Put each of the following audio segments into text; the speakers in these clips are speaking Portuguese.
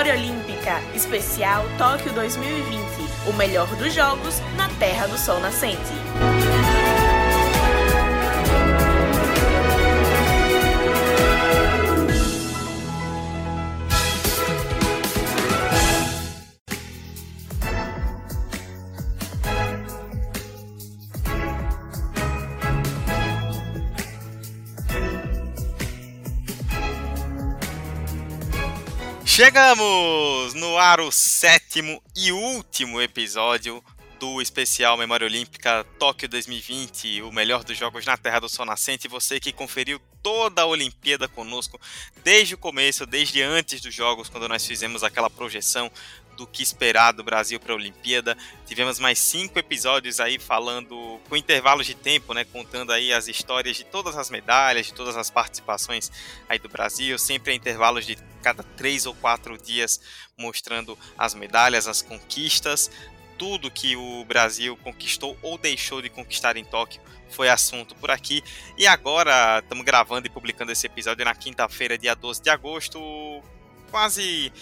Memória Olímpica, especial Tóquio 2020, o melhor dos jogos na Terra do Sol Nascente. Chegamos no ar o sétimo e último episódio do especial Memória Olímpica Tóquio 2020, o melhor dos jogos na Terra do Sol Nascente. Você que conferiu toda a Olimpíada conosco desde o começo, desde antes dos jogos, quando nós fizemos aquela projeção do que esperar do Brasil para a Olimpíada. Tivemos mais cinco episódios aí falando com intervalos de tempo, né, contando aí as histórias de todas as medalhas, de todas as participações aí do Brasil, sempre em intervalos de cada três ou quatro dias mostrando as medalhas, as conquistas, tudo que o Brasil conquistou ou deixou de conquistar em Tóquio foi assunto por aqui. E agora estamos gravando e publicando esse episódio na quinta-feira, dia 12 de agosto. Quase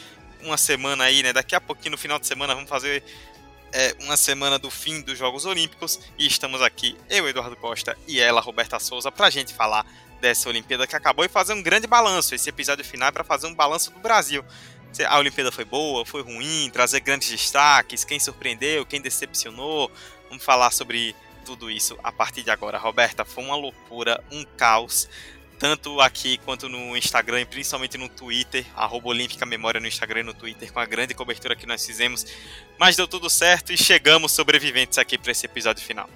uma semana aí, né? Daqui a pouquinho, no final de semana, vamos fazer é, uma semana do fim dos Jogos Olímpicos. E estamos aqui, eu, Eduardo Costa, e ela, Roberta Souza, para a gente falar dessa Olimpíada que acabou e fazer um grande balanço. Esse episódio final é para fazer um balanço do Brasil a Olimpíada foi boa, foi ruim, trazer grandes destaques, quem surpreendeu, quem decepcionou. Vamos falar sobre tudo isso a partir de agora. Roberta, foi uma loucura, um caos, tanto aqui quanto no Instagram e principalmente no Twitter, arroba Olímpica Memória no Instagram e no Twitter, com a grande cobertura que nós fizemos. Mas deu tudo certo e chegamos sobreviventes aqui para esse episódio final.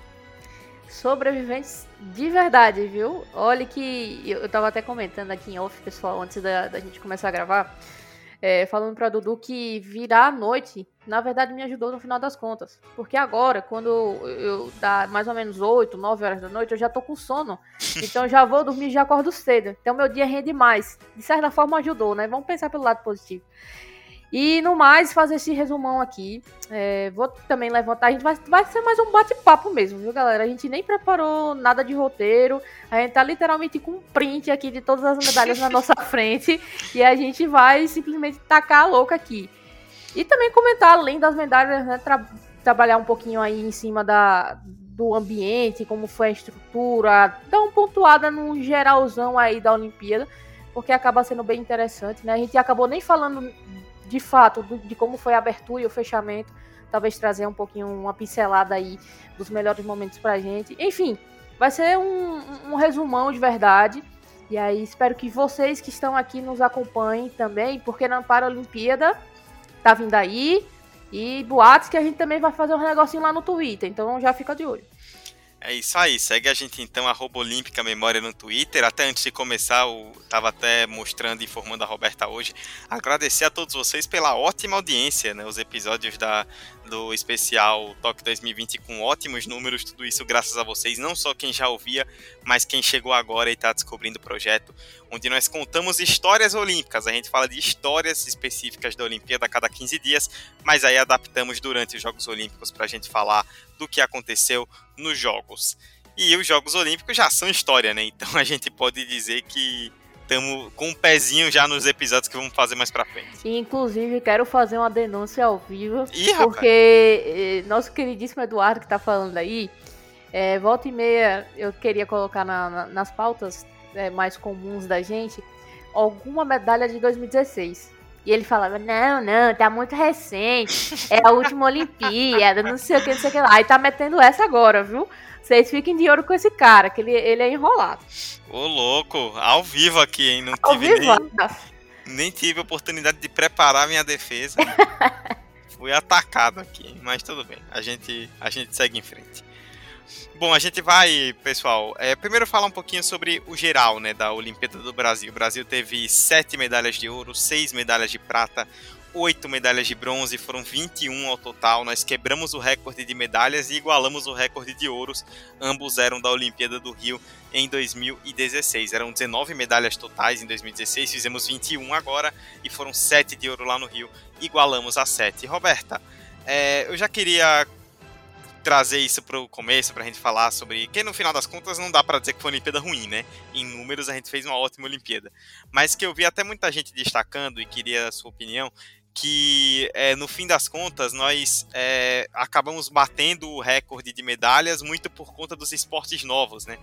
Sobreviventes de verdade, viu? Olha que eu tava até comentando aqui em off, pessoal, antes da, da gente começar a gravar é, falando para Dudu que virar a noite, na verdade, me ajudou no final das contas. Porque agora, quando eu dá mais ou menos 8, 9 horas da noite, eu já tô com sono. Então já vou dormir e já acordo cedo. Então meu dia rende mais. De certa forma ajudou, né? Vamos pensar pelo lado positivo. E no mais, fazer esse resumão aqui. É, vou também levantar. A gente vai, vai ser mais um bate-papo mesmo, viu, galera? A gente nem preparou nada de roteiro. A gente tá literalmente com um print aqui de todas as medalhas na nossa frente. E a gente vai simplesmente tacar a louca aqui. E também comentar, além das medalhas, né, tra trabalhar um pouquinho aí em cima da, do ambiente, como foi a estrutura, dar uma pontuada no geralzão aí da Olimpíada, porque acaba sendo bem interessante, né? A gente acabou nem falando de fato, do, de como foi a abertura e o fechamento, talvez trazer um pouquinho, uma pincelada aí dos melhores momentos pra gente. Enfim, vai ser um, um resumão de verdade. E aí espero que vocês que estão aqui nos acompanhem também, porque na Paralimpíada tá vindo aí. E boatos que a gente também vai fazer um negocinho lá no Twitter, então já fica de olho. É isso aí, segue a gente então, arroba Olímpica Memória no Twitter. Até antes de começar, eu tava até mostrando e informando a Roberta hoje. Agradecer a todos vocês pela ótima audiência, né? Os episódios da, do especial Toque 2020 com ótimos números, tudo isso graças a vocês, não só quem já ouvia, mas quem chegou agora e está descobrindo o projeto, onde nós contamos histórias olímpicas. A gente fala de histórias específicas da Olimpíada a cada 15 dias, mas aí adaptamos durante os Jogos Olímpicos para a gente falar do que aconteceu nos Jogos. E os Jogos Olímpicos já são história, né? Então a gente pode dizer que estamos com um pezinho já nos episódios que vamos fazer mais pra frente. Inclusive, quero fazer uma denúncia ao vivo. Ih, porque eh, nosso queridíssimo Eduardo que tá falando aí, é, volta e meia eu queria colocar na, na, nas pautas é, mais comuns da gente alguma medalha de 2016. E ele falava, não, não, tá muito recente. É a última Olimpíada, não sei o que, não sei o que lá. Aí tá metendo essa agora, viu? Vocês fiquem de ouro com esse cara, que ele, ele é enrolado. Ô, louco, ao vivo aqui, hein? Não ao tive vivo? nem, nem tive oportunidade de preparar minha defesa. Fui atacado aqui, mas tudo bem. A gente, a gente segue em frente. Bom, a gente vai, pessoal, é, primeiro falar um pouquinho sobre o geral né, da Olimpíada do Brasil. O Brasil teve sete medalhas de ouro, seis medalhas de prata, oito medalhas de bronze, foram 21 ao total. Nós quebramos o recorde de medalhas e igualamos o recorde de ouros. Ambos eram da Olimpíada do Rio em 2016. Eram 19 medalhas totais em 2016, fizemos 21 agora e foram 7 de ouro lá no Rio. Igualamos a 7. Roberta, é, eu já queria trazer isso para o começo, para a gente falar sobre. Que no final das contas não dá para dizer que foi uma Olimpíada ruim, né? Em números a gente fez uma ótima Olimpíada. Mas que eu vi até muita gente destacando e queria a sua opinião, que é, no fim das contas nós é, acabamos batendo o recorde de medalhas muito por conta dos esportes novos, né?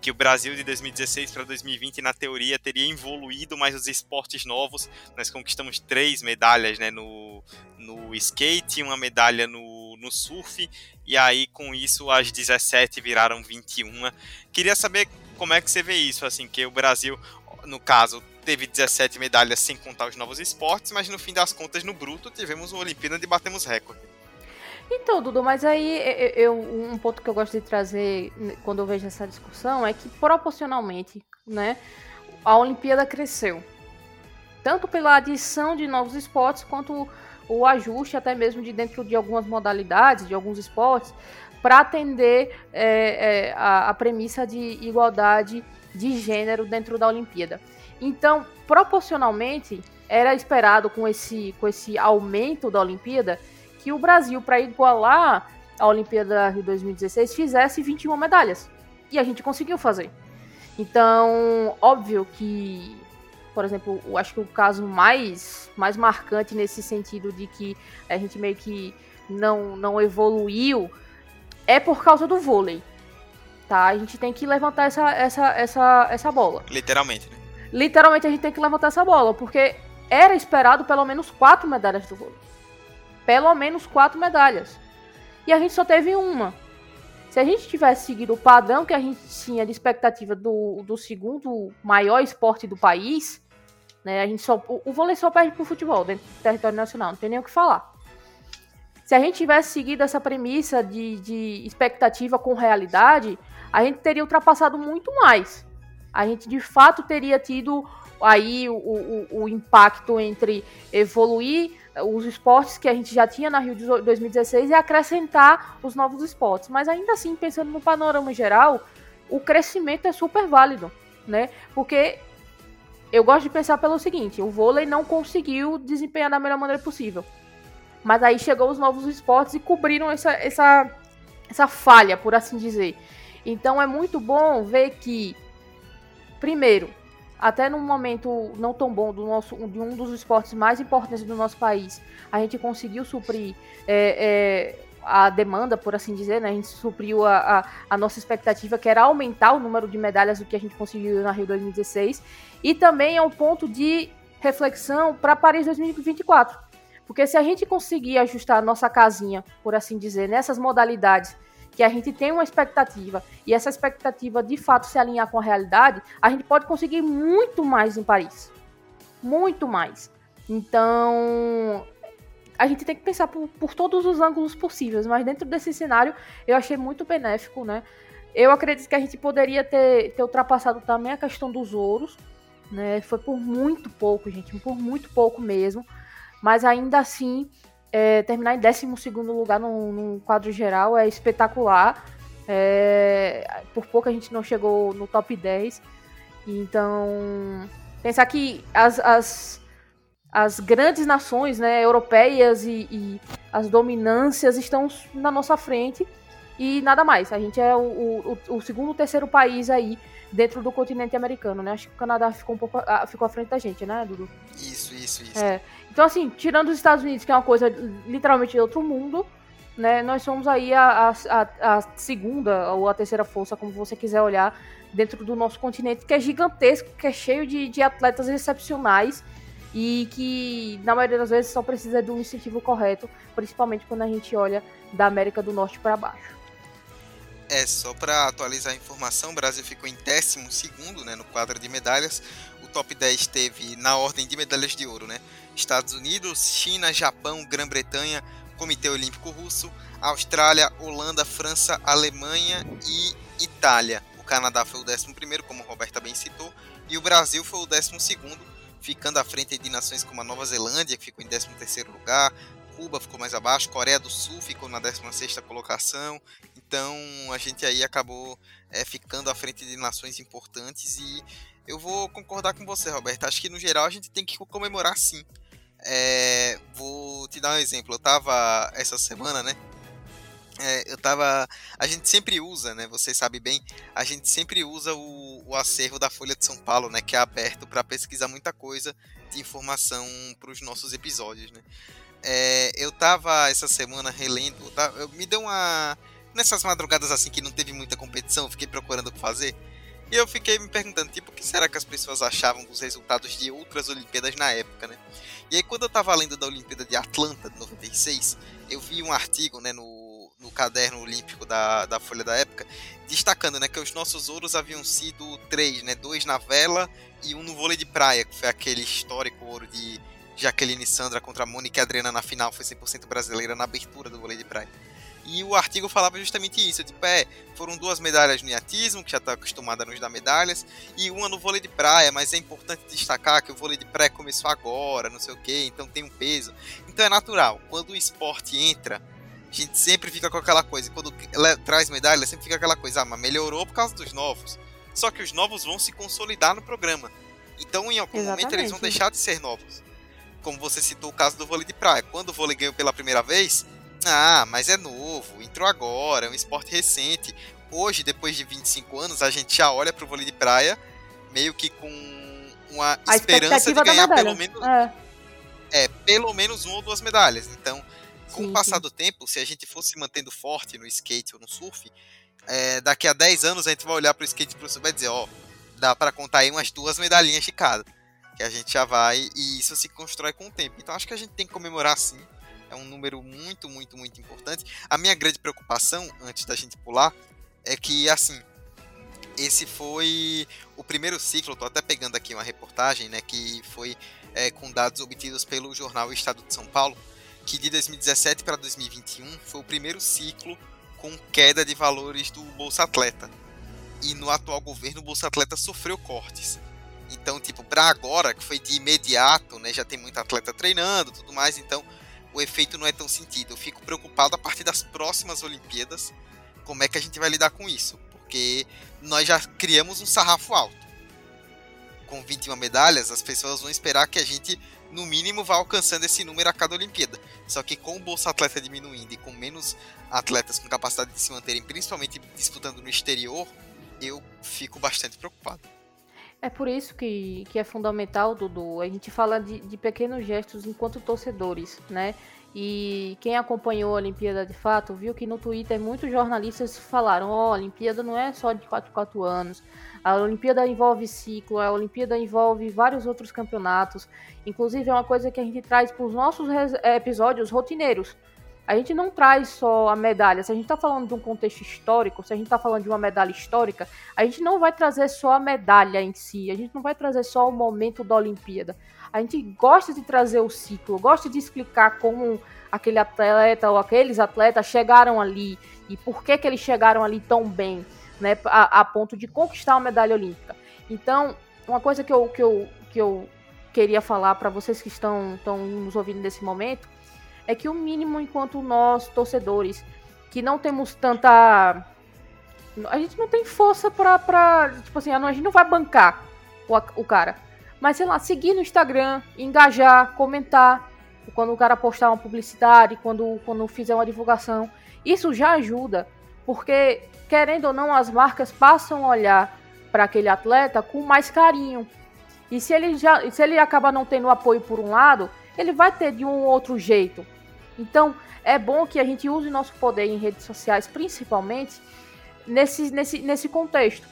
Que o Brasil de 2016 para 2020 na teoria teria evoluído mais os esportes novos. Nós conquistamos três medalhas, né? No, no skate, uma medalha no, no surf e aí com isso as 17 viraram 21. Queria saber como é que você vê isso, assim, que o Brasil, no caso, teve 17 medalhas sem contar os novos esportes, mas no fim das contas, no bruto, tivemos uma Olimpíada e batemos recorde. Então, Dudu, mas aí eu, um ponto que eu gosto de trazer quando eu vejo essa discussão é que proporcionalmente, né, a Olimpíada cresceu. Tanto pela adição de novos esportes quanto o ajuste até mesmo de dentro de algumas modalidades, de alguns esportes, para atender é, é, a, a premissa de igualdade de gênero dentro da Olimpíada. Então, proporcionalmente, era esperado com esse, com esse aumento da Olimpíada que o Brasil, para igualar a Olimpíada Rio 2016, fizesse 21 medalhas. E a gente conseguiu fazer. Então, óbvio que, por exemplo, eu acho que o caso mais, mais marcante nesse sentido de que a gente meio que não, não evoluiu é por causa do vôlei. Tá? A gente tem que levantar essa, essa, essa, essa bola. Literalmente, né? Literalmente a gente tem que levantar essa bola, porque era esperado pelo menos quatro medalhas do vôlei. Pelo menos quatro medalhas. E a gente só teve uma. Se a gente tivesse seguido o padrão que a gente tinha de expectativa do, do segundo maior esporte do país, né, a gente só, o, o vôlei só perde pro futebol dentro do território nacional, não tem nem o que falar. Se a gente tivesse seguido essa premissa de, de expectativa com realidade, a gente teria ultrapassado muito mais a gente de fato teria tido aí o, o, o, impacto entre evoluir os esportes que a gente já tinha na Rio de 2016 e acrescentar os novos esportes. Mas ainda assim, pensando no panorama geral, o crescimento é super válido, né? Porque eu gosto de pensar pelo seguinte: o vôlei não conseguiu desempenhar da melhor maneira possível. Mas aí chegou os novos esportes e cobriram essa, essa, essa falha, por assim dizer. Então é muito bom ver que Primeiro, até num momento não tão bom do nosso, de um dos esportes mais importantes do nosso país, a gente conseguiu suprir é, é, a demanda, por assim dizer, né? A gente supriu a, a, a, nossa expectativa, que era aumentar o número de medalhas do que a gente conseguiu na Rio 2016. E também é um ponto de reflexão para Paris 2024. Porque se a gente conseguir ajustar a nossa casinha, por assim dizer, nessas modalidades que a gente tem uma expectativa e essa expectativa de fato se alinhar com a realidade, a gente pode conseguir muito mais em Paris. Muito mais. Então, a gente tem que pensar por, por todos os ângulos possíveis, mas dentro desse cenário eu achei muito benéfico, né? Eu acredito que a gente poderia ter, ter ultrapassado também a questão dos ouros, né? Foi por muito pouco, gente, por muito pouco mesmo. Mas ainda assim, é, terminar em 12 lugar no, no, quadro geral é espetacular. É, por pouco a gente não chegou no top 10. Então, pensar que as, as, as grandes nações né, europeias e, e, as dominâncias estão na nossa frente e nada mais. A gente é o, o, o segundo, terceiro país aí dentro do continente americano, né? Acho que o Canadá ficou um pouco ficou à frente da gente, né, Dudu? Isso, isso, isso. É. Então, assim, tirando os Estados Unidos, que é uma coisa literalmente de outro mundo, né? Nós somos aí a, a, a segunda ou a terceira força, como você quiser olhar, dentro do nosso continente, que é gigantesco, que é cheio de, de atletas excepcionais e que, na maioria das vezes, só precisa de um incentivo correto, principalmente quando a gente olha da América do Norte para baixo. É, só para atualizar a informação, o Brasil ficou em 12 né, no quadro de medalhas. O top 10 teve na ordem de medalhas de ouro, né? Estados Unidos, China, Japão, Grã-Bretanha, Comitê Olímpico Russo, Austrália, Holanda, França, Alemanha e Itália. O Canadá foi o 11 como a Roberta bem citou, e o Brasil foi o 12 ficando à frente de nações como a Nova Zelândia, que ficou em 13 lugar, Cuba ficou mais abaixo, Coreia do Sul ficou na 16 colocação. Então a gente aí acabou é, ficando à frente de nações importantes e eu vou concordar com você, Roberto. Acho que no geral a gente tem que comemorar sim. É, vou te dar um exemplo. Eu tava essa semana, né? é, eu tava. A gente sempre usa, né? Você sabe bem, a gente sempre usa o, o acervo da Folha de São Paulo, né? Que é aberto para pesquisar muita coisa de informação para os nossos episódios, né? É, eu tava essa semana relendo, tá, eu, me deu uma. Nessas madrugadas assim que não teve muita competição, eu fiquei procurando o que fazer. E eu fiquei me perguntando, tipo, o que será que as pessoas achavam dos resultados de outras Olimpíadas na época, né? E aí, quando eu tava lendo da Olimpíada de Atlanta, de 96, eu vi um artigo, né, no no caderno olímpico da, da Folha da época, destacando né, que os nossos ouros haviam sido três, né, dois na vela e um no vôlei de praia, que foi aquele histórico ouro de Jaqueline Sandra contra Mônica Adriana na final, foi 100% brasileira na abertura do vôlei de praia. E o artigo falava justamente isso, tipo, é, foram duas medalhas no iatismo, que já está acostumada a nos dar medalhas, e uma no vôlei de praia, mas é importante destacar que o vôlei de praia começou agora, não sei o que, então tem um peso. Então é natural, quando o esporte entra a gente sempre fica com aquela coisa. Quando ela traz medalha, sempre fica aquela coisa, ah, mas melhorou por causa dos novos. Só que os novos vão se consolidar no programa. Então, em algum Exatamente. momento, eles vão deixar de ser novos. Como você citou o caso do vôlei de praia. Quando o vôlei ganhou pela primeira vez, ah, mas é novo, entrou agora, é um esporte recente. Hoje, depois de 25 anos, a gente já olha para o vôlei de praia meio que com uma a esperança de ganhar pelo menos. É. é, pelo menos uma ou duas medalhas. Então, com sim, o passar sim. do tempo, se a gente fosse mantendo forte no skate ou no surf, é, daqui a 10 anos a gente vai olhar para o skate e pro surf e vai dizer, ó, dá para contar aí umas duas medalhinhas de cada. Que a gente já vai e isso se constrói com o tempo. Então acho que a gente tem que comemorar sim. É um número muito, muito, muito importante. A minha grande preocupação, antes da gente pular, é que assim, esse foi o primeiro ciclo, tô até pegando aqui uma reportagem, né, que foi é, com dados obtidos pelo jornal Estado de São Paulo, que de 2017 para 2021 foi o primeiro ciclo com queda de valores do Bolsa Atleta. E no atual governo o Bolsa Atleta sofreu cortes. Então, tipo, para agora, que foi de imediato, né, já tem muito atleta treinando, tudo mais, então o efeito não é tão sentido. Eu fico preocupado a partir das próximas Olimpíadas, como é que a gente vai lidar com isso, porque nós já criamos um sarrafo alto. Com 21 medalhas, as pessoas vão esperar que a gente no mínimo vai alcançando esse número a cada Olimpíada. Só que com o Bolsa Atleta diminuindo e com menos atletas com capacidade de se manterem, principalmente disputando no exterior, eu fico bastante preocupado. É por isso que, que é fundamental, Dudu, a gente fala de, de pequenos gestos enquanto torcedores, né? E quem acompanhou a Olimpíada de fato viu que no Twitter muitos jornalistas falaram: oh, a Olimpíada não é só de 4 4 anos, a Olimpíada envolve ciclo, a Olimpíada envolve vários outros campeonatos. Inclusive, é uma coisa que a gente traz para os nossos eh, episódios rotineiros. A gente não traz só a medalha. Se a gente está falando de um contexto histórico, se a gente está falando de uma medalha histórica, a gente não vai trazer só a medalha em si. A gente não vai trazer só o momento da Olimpíada. A gente gosta de trazer o ciclo, gosta de explicar como aquele atleta ou aqueles atletas chegaram ali e por que, que eles chegaram ali tão bem né, a, a ponto de conquistar uma medalha olímpica. Então, uma coisa que eu, que eu, que eu queria falar para vocês que estão, estão nos ouvindo nesse momento é que o mínimo enquanto nós, torcedores, que não temos tanta. A gente não tem força pra. pra tipo assim, a gente não vai bancar o, o cara. Mas, sei lá, seguir no Instagram, engajar, comentar. Quando o cara postar uma publicidade, quando, quando fizer uma divulgação. Isso já ajuda. Porque querendo ou não, as marcas passam a olhar para aquele atleta com mais carinho. E se ele já, se ele acaba não tendo apoio por um lado, ele vai ter de um outro jeito. Então, é bom que a gente use nosso poder em redes sociais, principalmente nesse, nesse, nesse contexto.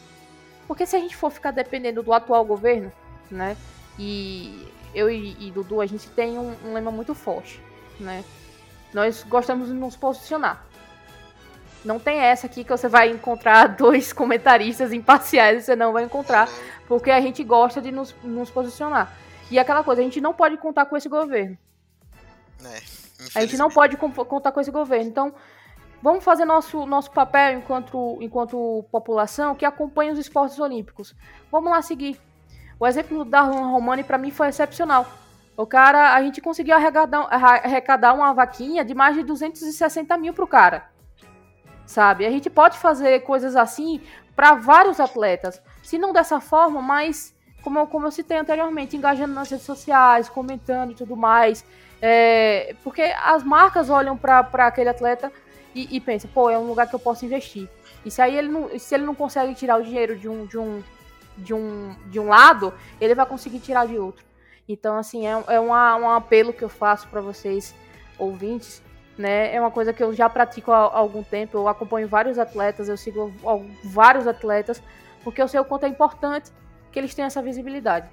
Porque se a gente for ficar dependendo do atual governo, né? E eu e, e Dudu, a gente tem um, um lema muito forte, né? Nós gostamos de nos posicionar. Não tem essa aqui que você vai encontrar dois comentaristas imparciais, você não vai encontrar, porque a gente gosta de nos, nos posicionar. E aquela coisa, a gente não pode contar com esse governo. É, a gente não pode contar com esse governo. Então, vamos fazer nosso, nosso papel enquanto, enquanto população que acompanha os esportes olímpicos. Vamos lá seguir. O exemplo do Darlan Romani, para mim, foi excepcional. O cara, a gente conseguiu arrecadar, arrecadar uma vaquinha de mais de 260 mil pro cara sabe? A gente pode fazer coisas assim para vários atletas. Se não dessa forma, mas como como eu citei anteriormente, engajando nas redes sociais, comentando e tudo mais. É, porque as marcas olham para aquele atleta e e, e, pensa, pô, é um lugar que eu posso investir. E se aí ele não, se ele não consegue tirar o dinheiro de um, de um, de um, de um lado, ele vai conseguir tirar de outro. Então, assim, é, é uma, um apelo que eu faço para vocês, ouvintes, né? É uma coisa que eu já pratico há, há algum tempo, eu acompanho vários atletas, eu sigo vários atletas, porque eu sei o quanto é importante que eles tenham essa visibilidade.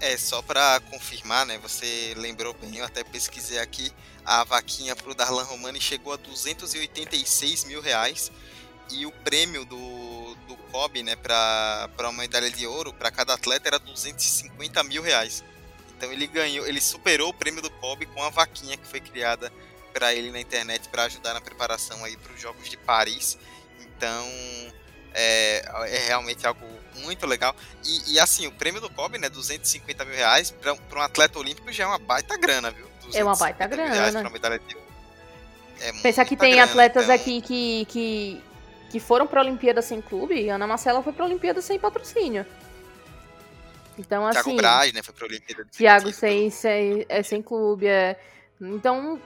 É, só para confirmar, né? Você lembrou bem, eu até pesquisei aqui, a vaquinha pro Darlan Romani chegou a 286 mil reais e o prêmio do, do COB, né, para uma medalha de ouro para cada atleta era 250 mil reais. Então ele ganhou, ele superou o prêmio do COB com a vaquinha que foi criada para ele na internet para ajudar na preparação aí para os Jogos de Paris. Então é, é realmente algo muito legal. E, e, assim, o prêmio do COB, né, 250 mil reais, para um atleta olímpico já é uma baita grana, viu? É uma baita grana. Uma medalha de... é Pensar que tem grana, atletas então... aqui que, que, que foram para a Olimpíada sem clube, Ana Marcela foi para a Olimpíada sem patrocínio. Então, assim. Thiago Braz, né? Foi pra Olimpíada. Thiago sem, sem, é, sem clube. É. Então,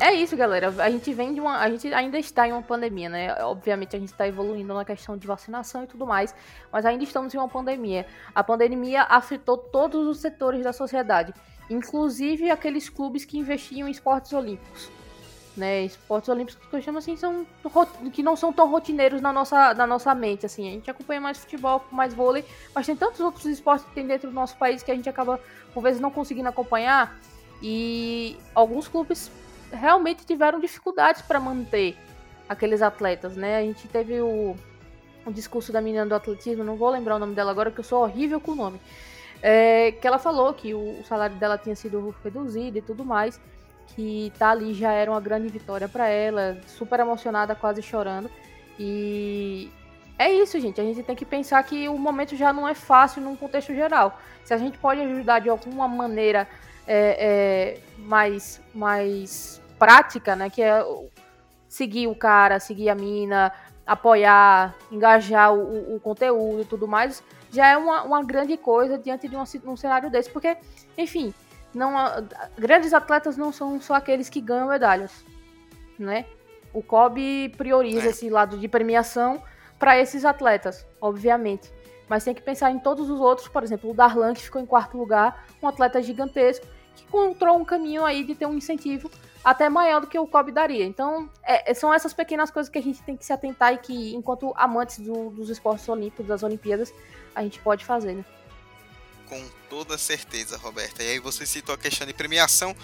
é isso, galera. A gente vem de uma. A gente ainda está em uma pandemia, né? Obviamente a gente está evoluindo na questão de vacinação e tudo mais, mas ainda estamos em uma pandemia. A pandemia afetou todos os setores da sociedade, inclusive aqueles clubes que investiam em esportes olímpicos. Né, esportes olímpicos que eu chamo assim são que não são tão rotineiros na nossa, na nossa mente assim. A gente acompanha mais futebol, mais vôlei, mas tem tantos outros esportes que tem dentro do nosso país que a gente acaba por vezes não conseguindo acompanhar e alguns clubes realmente tiveram dificuldades para manter aqueles atletas, né? A gente teve o, o, discurso da menina do atletismo, não vou lembrar o nome dela agora, que eu sou horrível com o nome. É, que ela falou que o, o, salário dela tinha sido reduzido e tudo mais, que tá ali já era uma grande vitória para ela, super emocionada, quase chorando. E é isso, gente. A gente tem que pensar que o momento já não é fácil num contexto geral. Se a gente pode ajudar de alguma maneira é, é, mais, mais prática, né? Que é seguir o cara, seguir a mina, apoiar, engajar o, o conteúdo e tudo mais, já é uma, uma grande coisa diante de um, um cenário desse. Porque, enfim, não grandes atletas não são só aqueles que ganham medalhas, né? O COB prioriza é. esse lado de premiação para esses atletas, obviamente. Mas tem que pensar em todos os outros, por exemplo, o Darlan, que ficou em quarto lugar, um atleta gigantesco, que encontrou um caminho aí de ter um incentivo até maior do que o COB daria. Então, é, é, são essas pequenas coisas que a gente tem que se atentar e que, enquanto amantes do, dos esportes olímpicos, das Olimpíadas, a gente pode fazer, né? Com toda certeza, Roberta. E aí você citou a questão de premiação.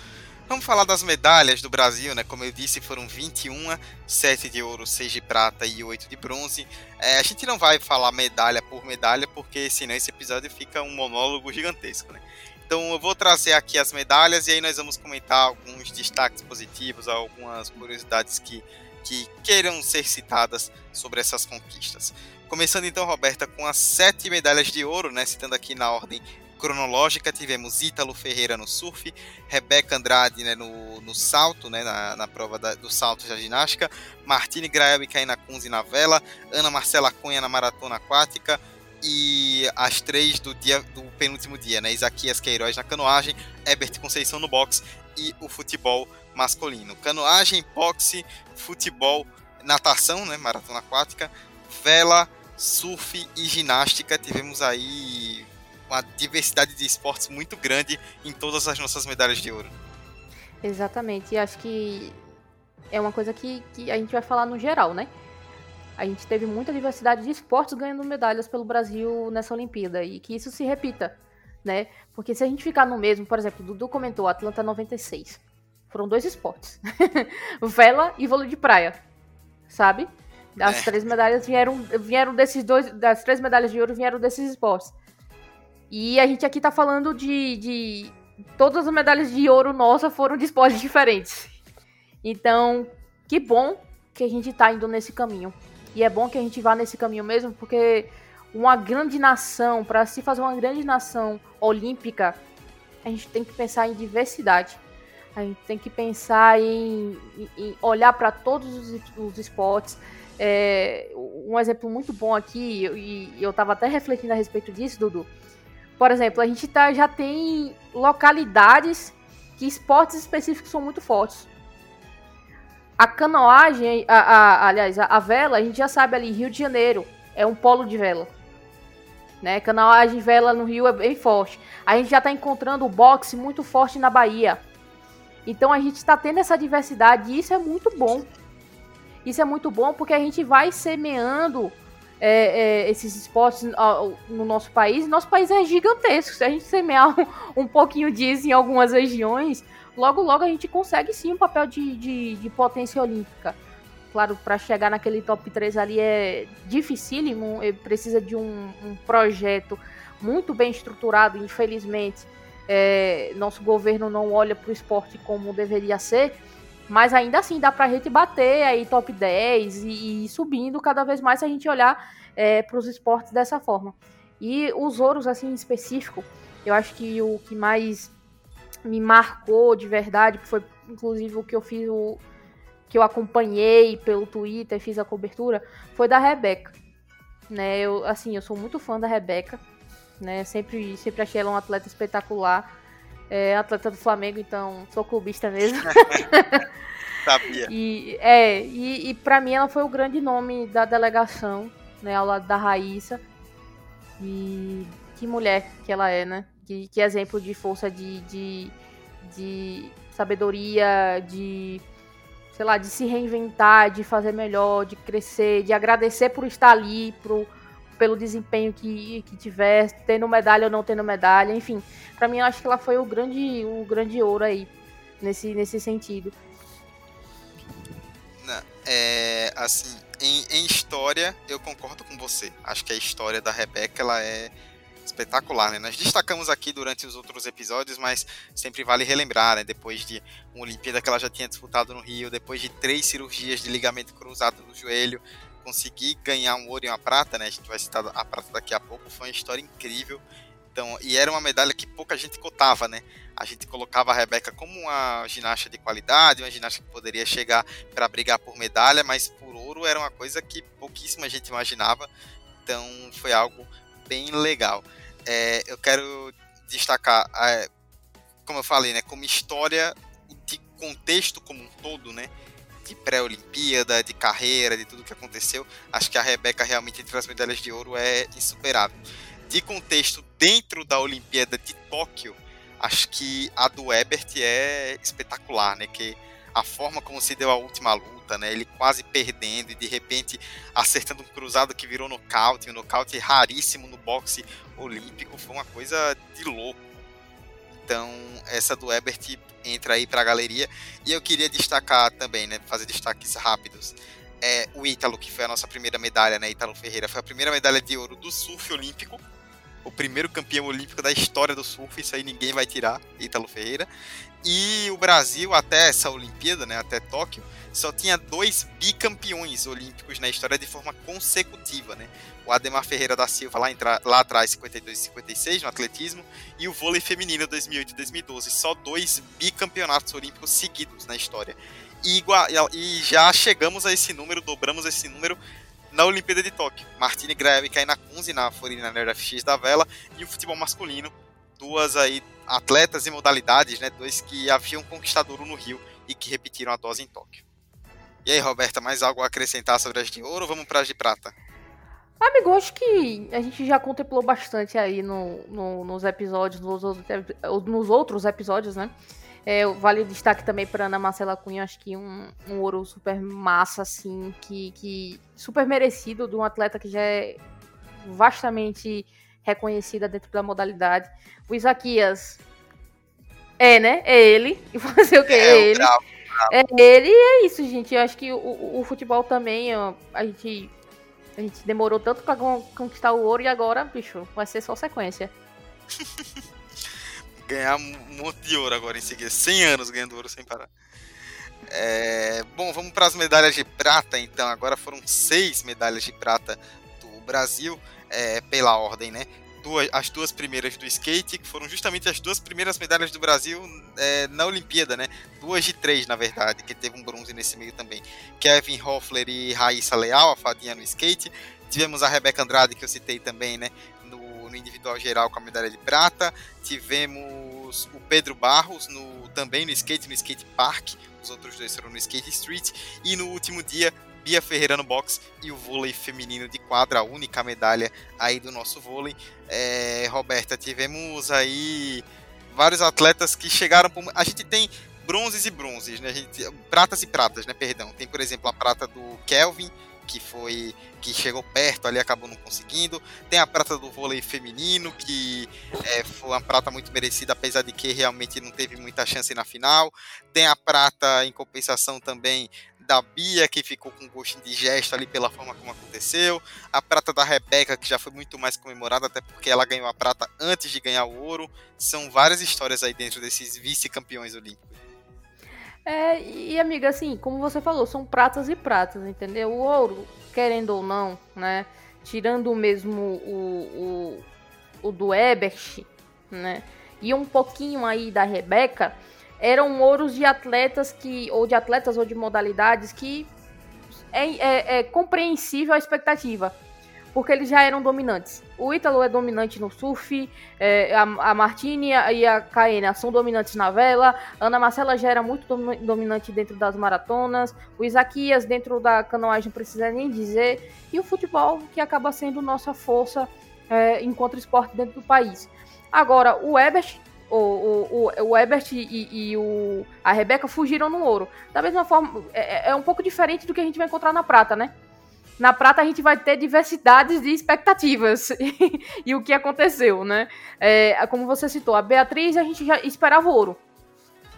Vamos falar das medalhas do Brasil, né? Como eu disse, foram 21, 7 de ouro, 6 de prata e 8 de bronze. É, a gente não vai falar medalha por medalha, porque senão esse episódio fica um monólogo gigantesco, né? Então eu vou trazer aqui as medalhas e aí nós vamos comentar alguns destaques positivos, algumas curiosidades que, que queiram ser citadas sobre essas conquistas. Começando então, Roberta, com as sete medalhas de ouro, né? Citando aqui na ordem cronológica, tivemos Ítalo Ferreira no surf, Rebeca Andrade né, no, no salto, né, na, na prova da, do salto da ginástica, Martine Grael e Caína Kunze na vela, Ana Marcela Cunha na maratona aquática, e as três do dia do penúltimo dia, né? Isaquias Queiroz na canoagem, Herbert Conceição no boxe e o futebol masculino. Canoagem, boxe, futebol, natação, né? Maratona aquática, vela, surf e ginástica. Tivemos aí uma diversidade de esportes muito grande em todas as nossas medalhas de ouro. Exatamente, e acho que é uma coisa que, que a gente vai falar no geral, né? A gente teve muita diversidade de esportes ganhando medalhas pelo Brasil nessa Olimpíada e que isso se repita, né? Porque se a gente ficar no mesmo, por exemplo, o Dudu comentou Atlanta 96. Foram dois esportes. Vela e vôlei de praia. Sabe? As é. três medalhas vieram, vieram desses dois. Das três medalhas de ouro vieram desses esportes. E a gente aqui tá falando de. de todas as medalhas de ouro nossa foram de esportes diferentes. Então, que bom que a gente tá indo nesse caminho. E é bom que a gente vá nesse caminho mesmo, porque uma grande nação, para se fazer uma grande nação olímpica, a gente tem que pensar em diversidade. A gente tem que pensar em, em olhar para todos os, os esportes. É, um exemplo muito bom aqui, e eu estava até refletindo a respeito disso, Dudu. Por exemplo, a gente tá, já tem localidades que esportes específicos são muito fortes. A canoagem, a, a, aliás, a, a vela, a gente já sabe ali, Rio de Janeiro é um polo de vela. Né? Canoagem vela no Rio é bem forte. A gente já está encontrando o boxe muito forte na Bahia. Então a gente está tendo essa diversidade e isso é muito bom. Isso é muito bom porque a gente vai semeando é, é, esses esportes no nosso país. Nosso país é gigantesco. Se a gente semear um, um pouquinho disso em algumas regiões, logo, logo a gente consegue sim um papel de, de, de potência olímpica. Claro, para chegar naquele top 3 ali é dificílimo, precisa de um, um projeto muito bem estruturado. Infelizmente, é, nosso governo não olha para o esporte como deveria ser, mas ainda assim dá para a gente bater aí top 10 e, e subindo cada vez mais se a gente olhar é, para os esportes dessa forma. E os ouros, assim, em específico, eu acho que o que mais me marcou de verdade, que foi inclusive o que eu fiz o, que eu acompanhei pelo Twitter, fiz a cobertura, foi da Rebeca. Né, eu, assim, eu sou muito fã da Rebeca, né, sempre, sempre achei ela um atleta espetacular, é, atleta do Flamengo, então sou clubista mesmo. Sabia. E, é, e, e para mim ela foi o grande nome da delegação, né, ao lado da Raíssa. E que mulher que ela é, né? Que, que exemplo de força, de, de, de sabedoria, de sei lá, de se reinventar, de fazer melhor, de crescer, de agradecer por estar ali, pro, pelo desempenho que, que tiver, tendo medalha ou não tendo medalha, enfim. para mim, eu acho que ela foi o grande, o grande ouro aí, nesse, nesse sentido. É, assim, em, em história, eu concordo com você. Acho que a história da Rebeca, ela é espetacular, né? Nós destacamos aqui durante os outros episódios, mas sempre vale relembrar, né? Depois de uma Olimpíada que ela já tinha disputado no Rio, depois de três cirurgias de ligamento cruzado no joelho, conseguir ganhar um ouro e uma prata, né? A gente vai citar a prata daqui a pouco, foi uma história incrível. Então, e era uma medalha que pouca gente cotava, né? A gente colocava a Rebeca como uma ginasta de qualidade, uma ginasta que poderia chegar para brigar por medalha, mas por ouro era uma coisa que pouquíssima gente imaginava. Então, foi algo bem legal. É, eu quero destacar, como eu falei, né, como história de contexto como um todo, né, de pré-Olimpíada, de carreira, de tudo que aconteceu, acho que a Rebeca realmente entre as medalhas de ouro é insuperável. De contexto dentro da Olimpíada de Tóquio, acho que a do Ebert é espetacular, né, que a forma como se deu a última luta, né? Ele quase perdendo e de repente acertando um cruzado que virou nocaute, um nocaute raríssimo no boxe olímpico, foi uma coisa de louco. Então, essa do Ebert entra aí para a galeria. E eu queria destacar também, né, fazer destaques rápidos. É, o Ítalo, que foi a nossa primeira medalha, né, Ítalo Ferreira, foi a primeira medalha de ouro do surf olímpico o primeiro campeão olímpico da história do surf, isso aí ninguém vai tirar, Ítalo Ferreira. E o Brasil, até essa Olimpíada, né, até Tóquio, só tinha dois bicampeões olímpicos na história de forma consecutiva, né? O Ademar Ferreira da Silva lá, entra, lá atrás, 52 e 56 no atletismo, e o vôlei feminino 2008 e 2012, só dois bicampeonatos olímpicos seguidos na história. E, e já chegamos a esse número, dobramos esse número na Olimpíada de Tóquio. Martini Greve cai na Kunze, na Forina Nerd FX da Vela, e o futebol masculino, duas aí atletas e modalidades, né, dois que haviam conquistado ouro no Rio e que repetiram a dose em Tóquio. E aí, Roberta, mais algo a acrescentar sobre as de ouro ou vamos para as de prata? Amigo, acho que a gente já contemplou bastante aí no, no, nos episódios, nos, nos outros episódios, né? É, vale destaque também para Ana Marcela Cunha, acho que um, um ouro super massa, assim, que, que super merecido de um atleta que já é vastamente reconhecida dentro da modalidade. O Isaquias é, né? É ele. E fazer o que? É, é ele. Bravo. É ele e é isso, gente. Eu acho que o, o futebol também, ó, a gente. A gente demorou tanto para conquistar o ouro e agora, bicho, vai ser só sequência. ganhar um monte de ouro agora em seguida. 100 anos ganhando ouro sem parar. É, bom, vamos para as medalhas de prata, então. Agora foram seis medalhas de prata do Brasil, é, pela ordem, né? Duas, as duas primeiras do skate, que foram justamente as duas primeiras medalhas do Brasil é, na Olimpíada, né? Duas de três, na verdade, que teve um bronze nesse meio também. Kevin Hoffler e Raíssa Leal, a fadinha no skate. Tivemos a Rebeca Andrade, que eu citei também, né? no individual geral com a medalha de prata. Tivemos o Pedro Barros no também no skate, no skate park. Os outros dois foram no skate street. E no último dia, Bia Ferreira no box e o vôlei feminino de quadra, a única medalha aí do nosso vôlei. É, Roberta, tivemos aí vários atletas que chegaram. Por... A gente tem bronzes e bronzes, né? Gente, pratas e pratas, né? Perdão. Tem, por exemplo, a prata do Kelvin, que foi que chegou perto ali acabou não conseguindo. Tem a prata do vôlei feminino que é, foi uma prata muito merecida, apesar de que realmente não teve muita chance na final. Tem a prata em compensação também da Bia, que ficou com gosto de gesto ali pela forma como aconteceu. A prata da Rebeca, que já foi muito mais comemorada, até porque ela ganhou a prata antes de ganhar o ouro. São várias histórias aí dentro desses vice-campeões olímpicos. É, e amiga, assim, como você falou, são pratas e pratas, entendeu? O ouro, querendo ou não, né? Tirando mesmo o, o, o do Ebert, né? E um pouquinho aí da Rebeca, eram ouros de atletas que, ou de atletas ou de modalidades que é, é, é compreensível a expectativa porque eles já eram dominantes. O Ítalo é dominante no surf, é, a, a Martini e a Caena são dominantes na vela, a Ana Marcela já era muito dominante dentro das maratonas, o Isaquias dentro da canoagem, não precisa nem dizer, e o futebol, que acaba sendo nossa força é, enquanto esporte dentro do país. Agora, o Ebert, o, o, o, o Ebert e, e, o, a Rebeca fugiram no ouro. Da mesma forma, é, é um pouco diferente do que a gente vai encontrar na prata, né? Na prata a gente vai ter diversidades de expectativas e o que aconteceu, né? É, como você citou, a Beatriz a gente já esperava ouro.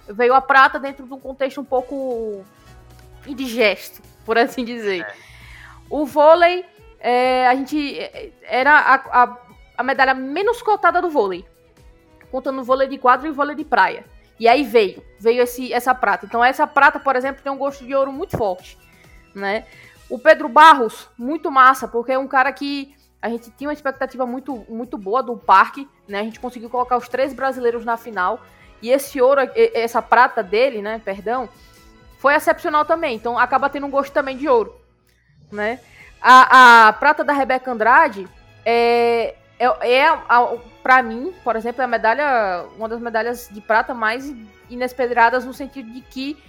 Veio a prata dentro de um contexto um pouco indigesto, por assim dizer. É. O vôlei, é, a gente era a, a, a, medalha menos cotada do vôlei, contando vôlei de quadro e vôlei de praia. E aí veio, veio esse, essa prata. Então essa prata, por exemplo, tem um gosto de ouro muito forte, né? O Pedro Barros, muito massa, porque é um cara que a gente tinha uma expectativa muito, muito boa do parque, né? A gente conseguiu colocar os três brasileiros na final. E esse ouro, essa prata dele, né? Perdão, foi excepcional também. Então acaba tendo um gosto também de ouro, né? A, a prata da Rebeca Andrade é, é, é para mim, por exemplo, é a medalha, uma das medalhas de prata mais inesperadas no sentido de que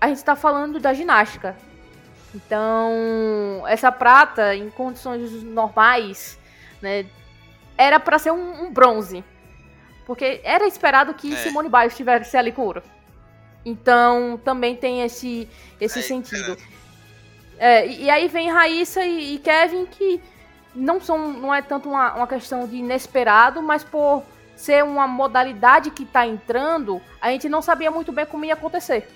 a gente está falando da ginástica, então, essa prata, em condições normais, né, era para ser um, um, bronze. Porque era esperado que é. Simone Biles estivesse ali com ouro. Então, também tem esse, esse é, sentido. É, e aí vem Raíssa e, e, Kevin, que não são não é tanto uma, uma questão de inesperado, mas por ser uma modalidade que está entrando, a gente não sabia muito bem como ia acontecer.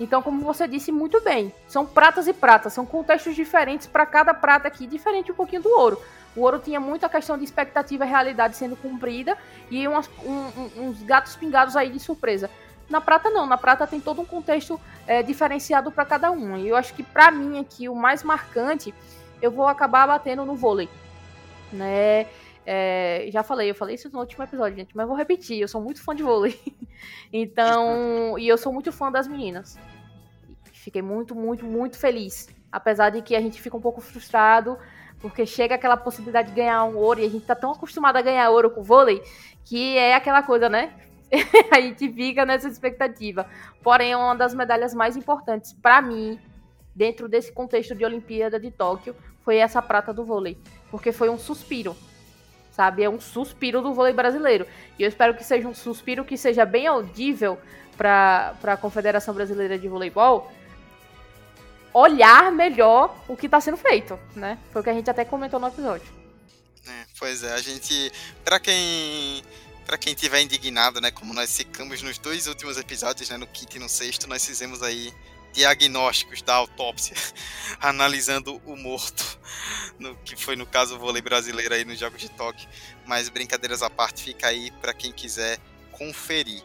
Então, como você disse muito bem, são pratas e pratas, são contextos diferentes para cada prata aqui, diferente um pouquinho do ouro. O ouro tinha muita questão de expectativa e realidade sendo cumprida e umas, um, uns gatos pingados aí de surpresa. Na prata não, na prata tem todo um contexto é, diferenciado para cada um. E eu acho que para mim aqui o mais marcante, eu vou acabar batendo no vôlei, né? É, já falei, eu falei isso no último episódio, gente, mas vou repetir, eu sou muito fã de vôlei. então, e eu sou muito fã das meninas. Fiquei muito, muito, muito feliz. Apesar de que a gente fica um pouco frustrado, porque chega aquela possibilidade de ganhar um ouro e a gente tá tão acostumado a ganhar ouro com vôlei que é aquela coisa, né? a gente fica nessa expectativa. Porém, é uma das medalhas mais importantes para mim, dentro desse contexto de Olimpíada de Tóquio, foi essa prata do vôlei. Porque foi um suspiro, sabe? É um suspiro do vôlei brasileiro. E eu espero que seja um suspiro que seja bem audível para a Confederação Brasileira de Voleibol, olhar melhor o que está sendo feito, né? Foi o que a gente até comentou no episódio. É, pois é, a gente, para quem para quem tiver indignado, né, como nós ficamos nos dois últimos episódios, né, no quinto e no sexto, nós fizemos aí diagnósticos da autópsia, analisando o morto, no que foi no caso o vôlei brasileiro aí nos Jogos de Tóquio. Mas brincadeiras à parte, fica aí para quem quiser conferir.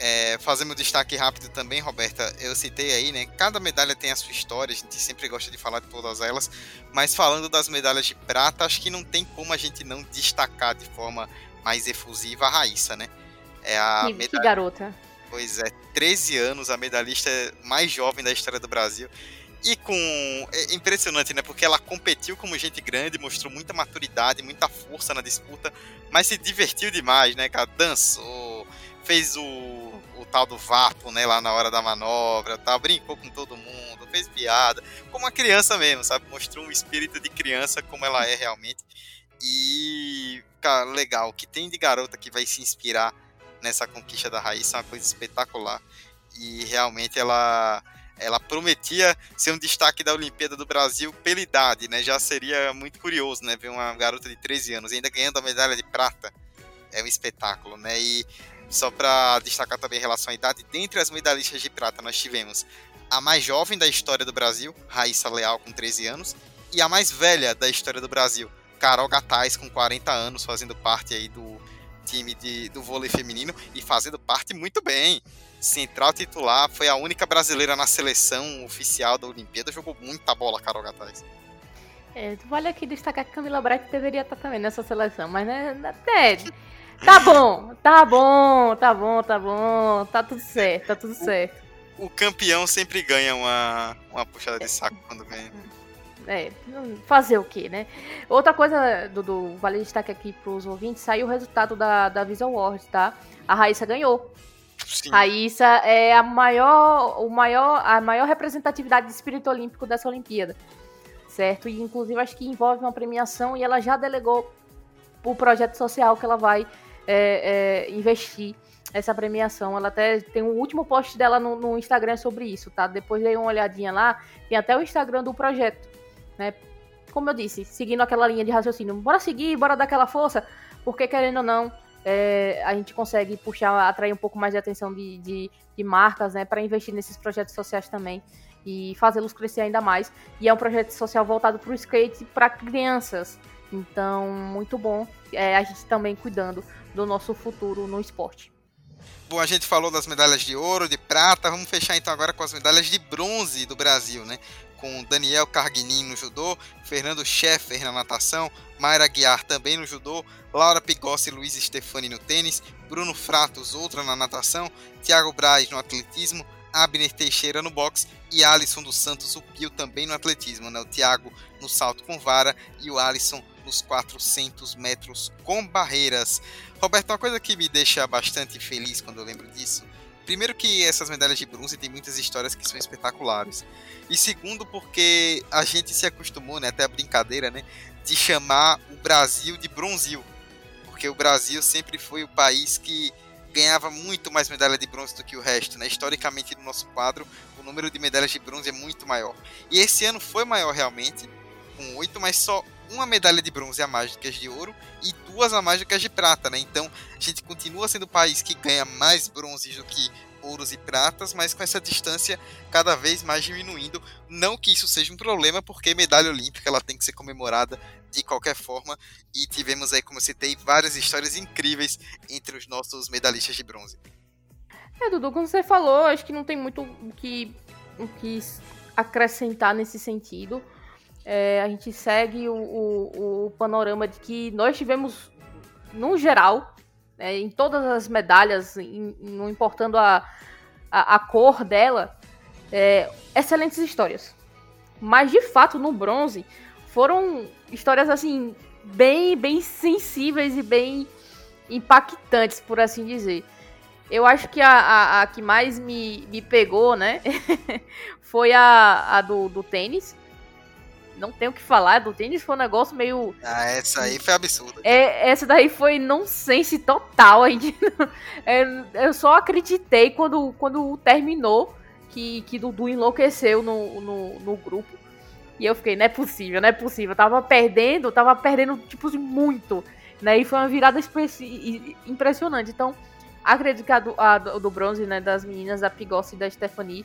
É, fazendo um destaque rápido também, Roberta, eu citei aí, né? Cada medalha tem a sua história, a gente sempre gosta de falar de todas elas, mas falando das medalhas de prata, acho que não tem como a gente não destacar de forma mais efusiva a Raíssa, né? É a que, medalha... que garota. Pois é, 13 anos, a medalhista mais jovem da história do Brasil. E com. É impressionante, né? Porque ela competiu como gente grande, mostrou muita maturidade, muita força na disputa, mas se divertiu demais, né, cara? Dançou, fez o, o tal do vapo, né, lá na hora da manobra, tá? brincou com todo mundo, fez piada, como uma criança mesmo, sabe? Mostrou um espírito de criança como ela é realmente. E, cara, legal, que tem de garota que vai se inspirar nessa conquista da Raíssa é uma coisa espetacular. E realmente ela ela prometia ser um destaque da Olimpíada do Brasil pela idade, né? Já seria muito curioso, né? Ver uma garota de 13 anos ainda ganhando a medalha de prata. É um espetáculo, né? E só para destacar também em relação à idade, dentre as medalhistas de prata nós tivemos a mais jovem da história do Brasil, Raíssa Leal, com 13 anos, e a mais velha da história do Brasil, Carol Gataz, com 40 anos, fazendo parte aí do time de, do vôlei feminino e fazendo parte muito bem. Central titular, foi a única brasileira na seleção oficial da Olimpíada, jogou muita bola, Carol Gataz. É, vale aqui destacar que Camila Bright deveria estar também nessa seleção, mas né, é, tá bom, tá bom, tá bom, tá bom, tá tudo certo, tá tudo certo. O, o campeão sempre ganha uma, uma puxada de saco quando ganha. É, fazer o quê, né? Outra coisa, Dudu, vale destaque aqui pros ouvintes, saiu o resultado da, da Visa Awards, tá? A Raíssa ganhou. Sim. Raíssa é a maior, o maior, a maior representatividade de espírito olímpico dessa Olimpíada, certo? E inclusive acho que envolve uma premiação e ela já delegou o projeto social que ela vai é, é, investir essa premiação. Ela até tem o um último post dela no, no, Instagram sobre isso, tá? Depois dei uma olhadinha lá, tem até o Instagram do projeto né? Como eu disse, seguindo aquela linha de raciocínio, bora seguir, bora dar aquela força, porque querendo ou não, é, a gente consegue puxar, atrair um pouco mais de atenção de, de, de marcas, né, para investir nesses projetos sociais também e fazê-los crescer ainda mais. E é um projeto social voltado para o skate para crianças. Então, muito bom é, a gente também cuidando do nosso futuro no esporte. Bom, a gente falou das medalhas de ouro, de prata, vamos fechar então agora com as medalhas de bronze do Brasil, né? Com Daniel Carguinin no judô, Fernando Scheffer na natação, Mayra Guiar também no judô, Laura Pigossi e Luiz Stefani no tênis, Bruno Fratos, outra na natação, Thiago Braz no atletismo, Abner Teixeira no boxe e Alisson dos Santos, o Pio também no atletismo, né? O Thiago no salto com vara e o Alisson nos 400 metros com barreiras. Roberto, uma coisa que me deixa bastante feliz quando eu lembro disso Primeiro que essas medalhas de bronze tem muitas histórias que são espetaculares. E segundo porque a gente se acostumou, né, até a brincadeira, né, de chamar o Brasil de bronzil. Porque o Brasil sempre foi o país que ganhava muito mais medalha de bronze do que o resto, né? Historicamente no nosso quadro, o número de medalhas de bronze é muito maior. E esse ano foi maior realmente, com oito, mas só uma medalha de bronze a mais do que as de ouro e duas a mais do que as de prata, né? Então a gente continua sendo o país que ganha mais bronzes do que ouros e pratas, mas com essa distância cada vez mais diminuindo. Não que isso seja um problema, porque medalha olímpica ela tem que ser comemorada de qualquer forma. E tivemos aí, como eu citei, várias histórias incríveis entre os nossos medalhistas de bronze. É, Dudu, como você falou, acho que não tem muito o que, o que acrescentar nesse sentido é, a gente segue o, o, o, panorama de que nós tivemos, no geral, é, em todas as medalhas, em, não importando a, a, a cor dela, é, excelentes histórias. Mas, de fato, no bronze, foram histórias, assim, bem, bem sensíveis e bem impactantes, por assim dizer. Eu acho que a, a, a que mais me, me pegou, né, foi a, a do, do tênis, não tenho o que falar do tênis, foi um negócio meio. Ah, essa aí foi absurda. É, essa daí foi nonsense total. A gente, é, eu só acreditei quando, quando terminou que, que Dudu enlouqueceu no, no, no grupo. E eu fiquei, não é possível, não é possível. Eu tava perdendo, tava perdendo, tipo assim, muito. Né? E foi uma virada impressionante. Então, acredito que a do, a do bronze, né, das meninas, da Pigossi e da Stephanie,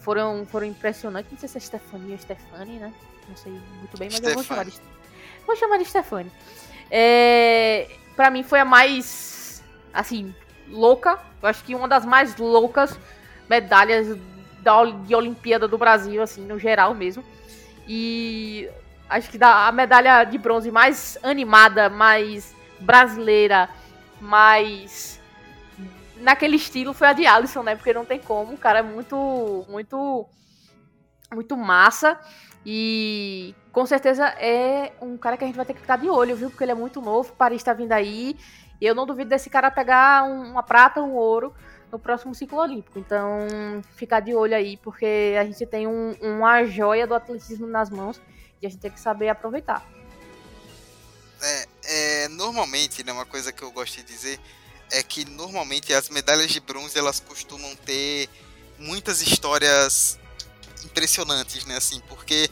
foram, foram impressionantes. Não sei se é Stephanie ou Stephanie, né? Não sei muito bem, mas Stefani. eu vou chamar de. Vou chamar de Stephanie. É, pra mim foi a mais. Assim, louca. Eu acho que uma das mais loucas medalhas da, de Olimpíada do Brasil, assim, no geral mesmo. E acho que da, a medalha de bronze mais animada, mais brasileira, mais naquele estilo foi a de Alisson, né? Porque não tem como, o cara é muito, muito, muito massa. E com certeza é um cara que a gente vai ter que ficar de olho, viu? Porque ele é muito novo, Paris tá vindo aí. E eu não duvido desse cara pegar uma prata, um ouro no próximo ciclo olímpico. Então, ficar de olho aí, porque a gente tem um, uma joia do atletismo nas mãos e a gente tem que saber aproveitar. É, é, normalmente, né, uma coisa que eu gosto de dizer é que normalmente as medalhas de bronze elas costumam ter muitas histórias impressionantes, né, assim, porque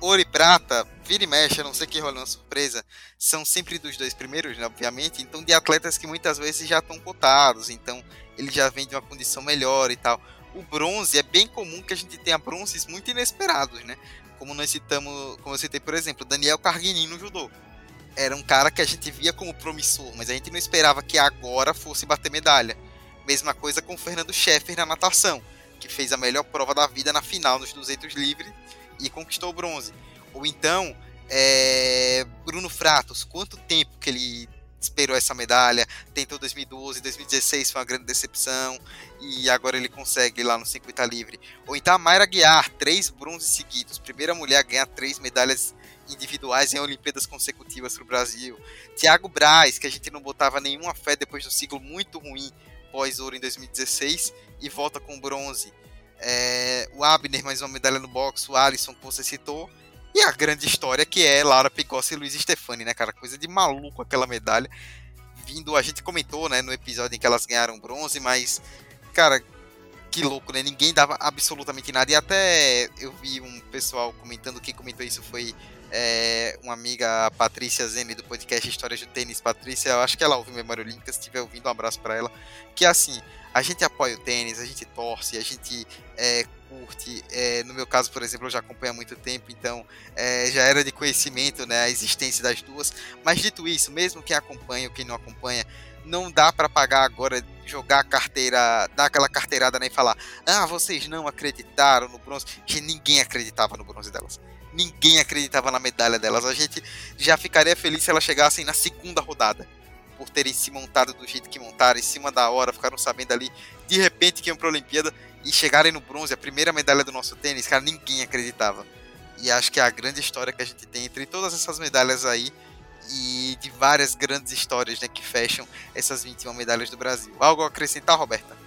ouro e prata, vira e mexe, a não sei que rola uma surpresa, são sempre dos dois primeiros, né, obviamente, então de atletas que muitas vezes já estão cotados, então ele já vem de uma condição melhor e tal. O bronze é bem comum que a gente tenha bronzes muito inesperados, né? Como nós citamos, como eu citei, por exemplo, Daniel Carguinin no judô era um cara que a gente via como promissor, mas a gente não esperava que agora fosse bater medalha. Mesma coisa com Fernando Scheffer na natação, que fez a melhor prova da vida na final nos 200 livres e conquistou o bronze. Ou então, é... Bruno Fratos, quanto tempo que ele esperou essa medalha, tentou 2012, 2016 foi uma grande decepção e agora ele consegue lá no 50 livre. Ou então a Mayra Guiar, três bronzes seguidos, primeira mulher a ganhar três medalhas individuais em Olimpíadas consecutivas para o Brasil. Thiago Braz, que a gente não botava nenhuma fé depois do ciclo muito ruim pós-ouro em 2016 e volta com bronze. É, o Abner, mais uma medalha no boxe, o Alisson, que você citou. E a grande história que é Lara Picossi e Luiz Stefani, né, cara? Coisa de maluco aquela medalha. Vindo, a gente comentou, né, no episódio em que elas ganharam bronze, mas, cara, que louco, né? Ninguém dava absolutamente nada. E até eu vi um pessoal comentando, quem comentou isso foi é, uma amiga, Patrícia Zene, do podcast Histórias do Tênis. Patrícia, eu acho que ela ouve Memória Olímpica, se estiver ouvindo, um abraço para ela. Que assim, a gente apoia o tênis, a gente torce, a gente é, curte. É, no meu caso, por exemplo, eu já acompanho há muito tempo, então é, já era de conhecimento né, a existência das duas. Mas dito isso, mesmo quem acompanha ou quem não acompanha, não dá para pagar agora, jogar a carteira, dar aquela carteirada né, e falar: ah, vocês não acreditaram no bronze. Que ninguém acreditava no bronze delas ninguém acreditava na medalha delas. A gente já ficaria feliz se elas chegassem na segunda rodada, por terem se montado do jeito que montaram, em cima da hora, ficaram sabendo ali, de repente que iam para a Olimpíada e chegarem no bronze, a primeira medalha do nosso tênis, cara, ninguém acreditava. E acho que é a grande história que a gente tem entre todas essas medalhas aí e de várias grandes histórias né, que fecham essas 21 medalhas do Brasil. Algo a acrescentar, Roberta?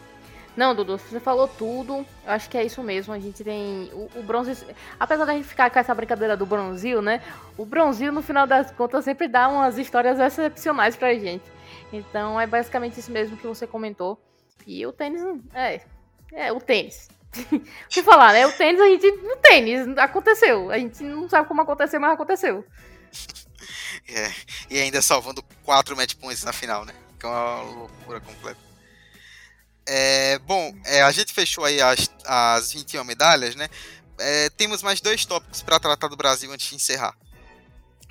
Não, Dudu, você falou tudo. Eu acho que é isso mesmo. A gente tem. O, o bronze. Apesar da gente ficar com essa brincadeira do bronzil, né? O bronzil, no final das contas, sempre dá umas histórias excepcionais pra gente. Então é basicamente isso mesmo que você comentou. E o tênis. É. É, o tênis. o que falar, né? O tênis, a gente. O tênis aconteceu. A gente não sabe como aconteceu, mas aconteceu. É, e ainda salvando quatro match points na final, né? Que é uma loucura completa. É, bom, é, a gente fechou aí as, as 21 medalhas, né? É, temos mais dois tópicos para tratar do Brasil antes de encerrar.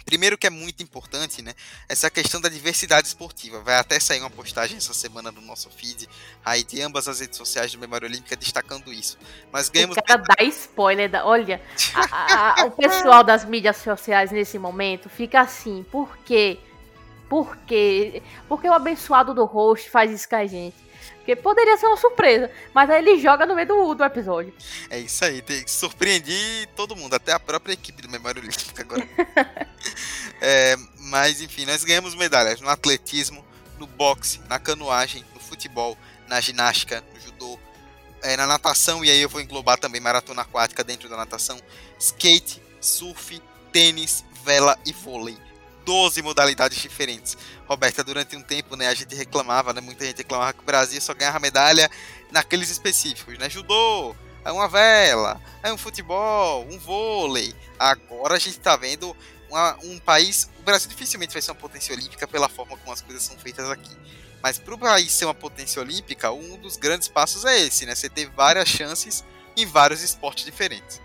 Primeiro que é muito importante, né? Essa questão da diversidade esportiva. Vai até sair uma postagem essa semana no nosso feed aí de ambas as redes sociais do Memória Olímpica destacando isso. Mas ganhamos. O cara dá spoiler. Da... Olha, a, a, o pessoal das mídias sociais nesse momento fica assim. Por quê? Por quê? Porque o abençoado do host faz isso com a gente. Porque poderia ser uma surpresa, mas aí ele joga no meio do, do episódio. É isso aí, tem, surpreendi todo mundo, até a própria equipe do Memória Olímpica agora. é, mas enfim, nós ganhamos medalhas no atletismo, no boxe, na canoagem, no futebol, na ginástica, no judô, é, na natação, e aí eu vou englobar também maratona aquática dentro da natação, skate, surf, tênis, vela e vôlei. 12 modalidades diferentes. Roberta, durante um tempo, né, a gente reclamava, né, muita gente reclamava que o Brasil só ganhava medalha naqueles específicos, né, judô, é uma vela, é um futebol, um vôlei. Agora a gente está vendo uma, um país, o Brasil dificilmente vai ser uma potência olímpica pela forma como as coisas são feitas aqui. Mas para o país ser uma potência olímpica, um dos grandes passos é esse, né? Você ter várias chances em vários esportes diferentes.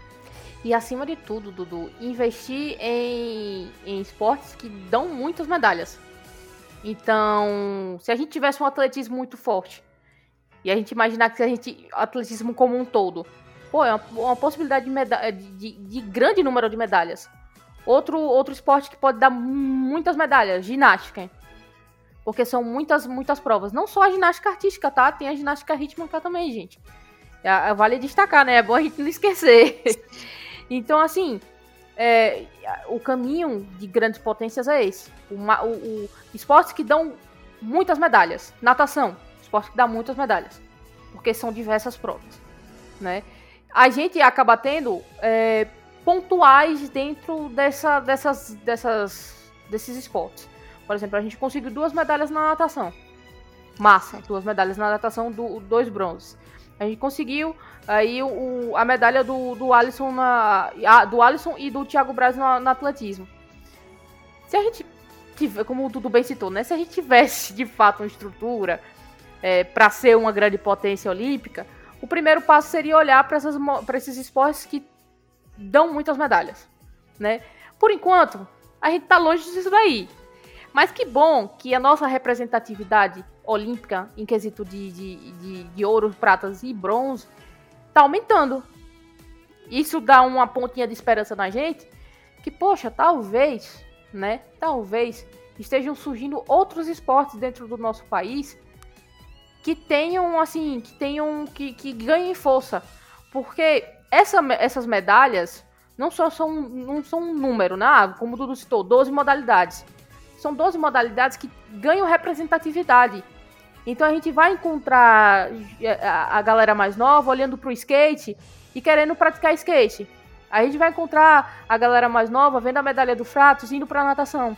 E acima de tudo, Dudu, investir em, em esportes que dão muitas medalhas. Então, se a gente tivesse um atletismo muito forte, e a gente imaginar que a gente. atletismo como um todo, pô, é uma, uma possibilidade de, de, de, grande número de medalhas. Outro, outro esporte que pode dar muitas medalhas, ginástica. Porque são muitas, muitas provas. Não só a ginástica artística, tá? Tem a ginástica rítmica também, gente. É, vale destacar, né? É bom a gente não esquecer. Então, assim, é, o caminho de grandes potências é esse. O, o, o, esportes que dão muitas medalhas. Natação, esporte que dá muitas medalhas, porque são diversas provas, né? A gente acaba tendo é, pontuais dentro dessa, dessas, dessas, desses esportes. Por exemplo, a gente conseguiu duas medalhas na natação. Massa, duas medalhas na natação, do, dois bronzes. A gente conseguiu aí o, a medalha do, do Alisson na, do Alisson e do Thiago Braz no, no atletismo. Se a gente tiver, como o bem citou, né? Se a gente tivesse de fato uma estrutura é, para ser uma grande potência olímpica, o primeiro passo seria olhar para esses esportes que dão muitas medalhas, né? Por enquanto, a gente está longe disso daí. Mas que bom que a nossa representatividade olímpica em quesito de, de, de, de ouro, pratas e bronze está aumentando. Isso dá uma pontinha de esperança na gente que, poxa, talvez, né? Talvez estejam surgindo outros esportes dentro do nosso país que tenham, assim, que tenham, que, que ganhem força. Porque essa, essas medalhas não só são, não são um número, né? Como o Dudu citou, 12 modalidades. São 12 modalidades que ganham representatividade. Então a gente vai encontrar é, a galera mais nova olhando pro skate e querendo praticar skate. A gente vai encontrar a galera mais nova vendo a medalha do Fratos indo pra natação.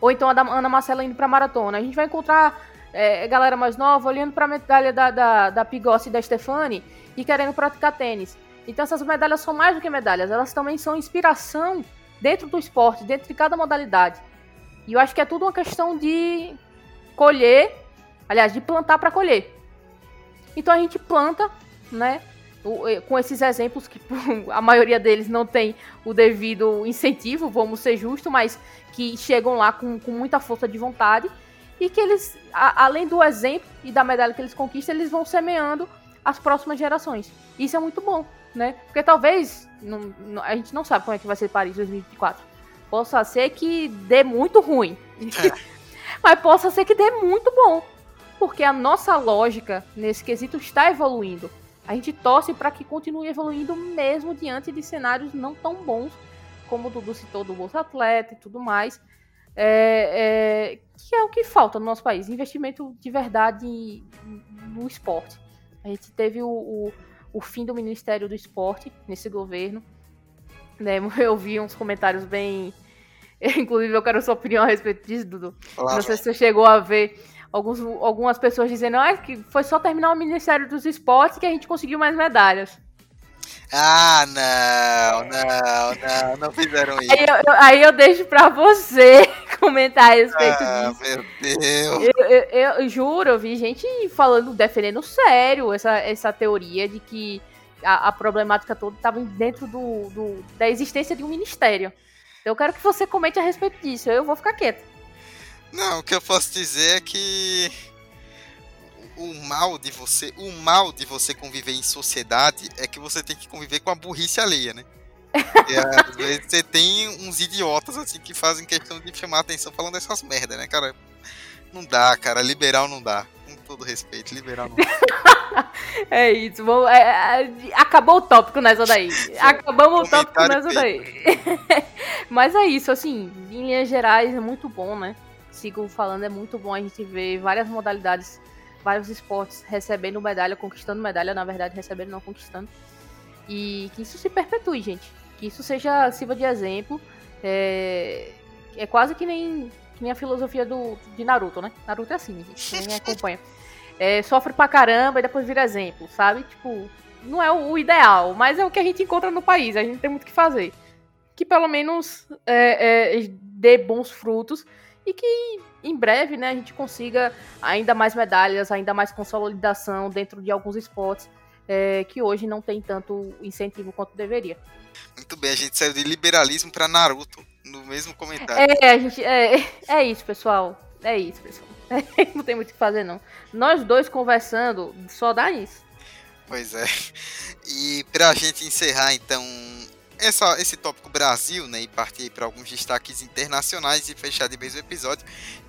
Ou então a Ana Marcela indo pra maratona. A gente vai encontrar é, galera mais nova olhando pra medalha da, da, da Pigossi e da Stefani e querendo praticar tênis. Então essas medalhas são mais do que medalhas, elas também são inspiração dentro do esporte, dentro de cada modalidade. E eu acho que é tudo uma questão de colher Aliás, de plantar para colher. Então a gente planta, né? Com esses exemplos que a maioria deles não tem o devido incentivo, vamos ser justos, mas que chegam lá com, com muita força de vontade e que eles, a, além do exemplo e da medalha que eles conquistam, eles vão semeando as próximas gerações. Isso é muito bom, né? Porque talvez, não, não, a gente não sabe como é que vai ser Paris 2024. Possa ser que dê muito ruim. É. mas possa ser que dê muito bom porque a nossa lógica nesse quesito está evoluindo. A gente torce para que continue evoluindo mesmo diante de cenários não tão bons, como o Dudu citou do Bolsa Atleta e tudo mais, é, é, que é o que falta no nosso país, investimento de verdade no esporte. A gente teve o, o, o fim do Ministério do Esporte nesse governo, né, eu vi uns comentários bem... Inclusive, eu quero sua opinião a respeito disso, Dudu. Claro. Não sei se você chegou a ver alguns, algumas pessoas dizendo ah, que foi só terminar o Ministério dos Esportes que a gente conseguiu mais medalhas. Ah, não, não, não, não fizeram isso. Aí eu, aí eu deixo pra você comentar a respeito ah, disso. Meu Deus. Eu, eu, eu, juro, eu vi gente falando, defendendo sério essa, essa teoria de que a, a problemática toda estava dentro do, do, da existência de um ministério. Então eu quero que você comente a respeito disso, eu vou ficar quieto. Não, o que eu posso dizer é que o mal de você, o mal de você conviver em sociedade é que você tem que conviver com a burrice alheia, né? Às vezes você tem uns idiotas assim que fazem questão de chamar atenção falando essas merda, né, cara? Não dá, cara, liberal não dá. Com todo respeito, liberal não dá. é isso, vamos, é, é, acabou o tópico nessa daí. Acabamos o tópico nessa daí. Mas é isso, assim, em linhas gerais é muito bom, né? Sigo falando, é muito bom a gente ver várias modalidades, vários esportes recebendo medalha, conquistando medalha, na verdade, recebendo, não conquistando. E que isso se perpetue, gente. Que isso seja sirva de exemplo. É, é quase que nem, que nem a filosofia do, de Naruto, né? Naruto é assim, gente. Quem acompanha. É, sofre pra caramba e depois vira exemplo, sabe? Tipo, não é o, ideal, mas é o que a gente encontra no país. A gente tem muito o que fazer. Que pelo menos é, é, dê bons frutos e que em breve né, a gente consiga ainda mais medalhas, ainda mais consolidação dentro de alguns esportes é, que hoje não tem tanto incentivo quanto deveria. Muito bem, a gente saiu de liberalismo para Naruto no mesmo comentário. É, a gente, é, é isso, pessoal. É isso, pessoal. não tem muito o que fazer, não. Nós dois conversando, só dá isso. Pois é. E pra gente encerrar, então, essa, esse tópico Brasil, né, e partir para alguns destaques internacionais e fechar de vez o episódio,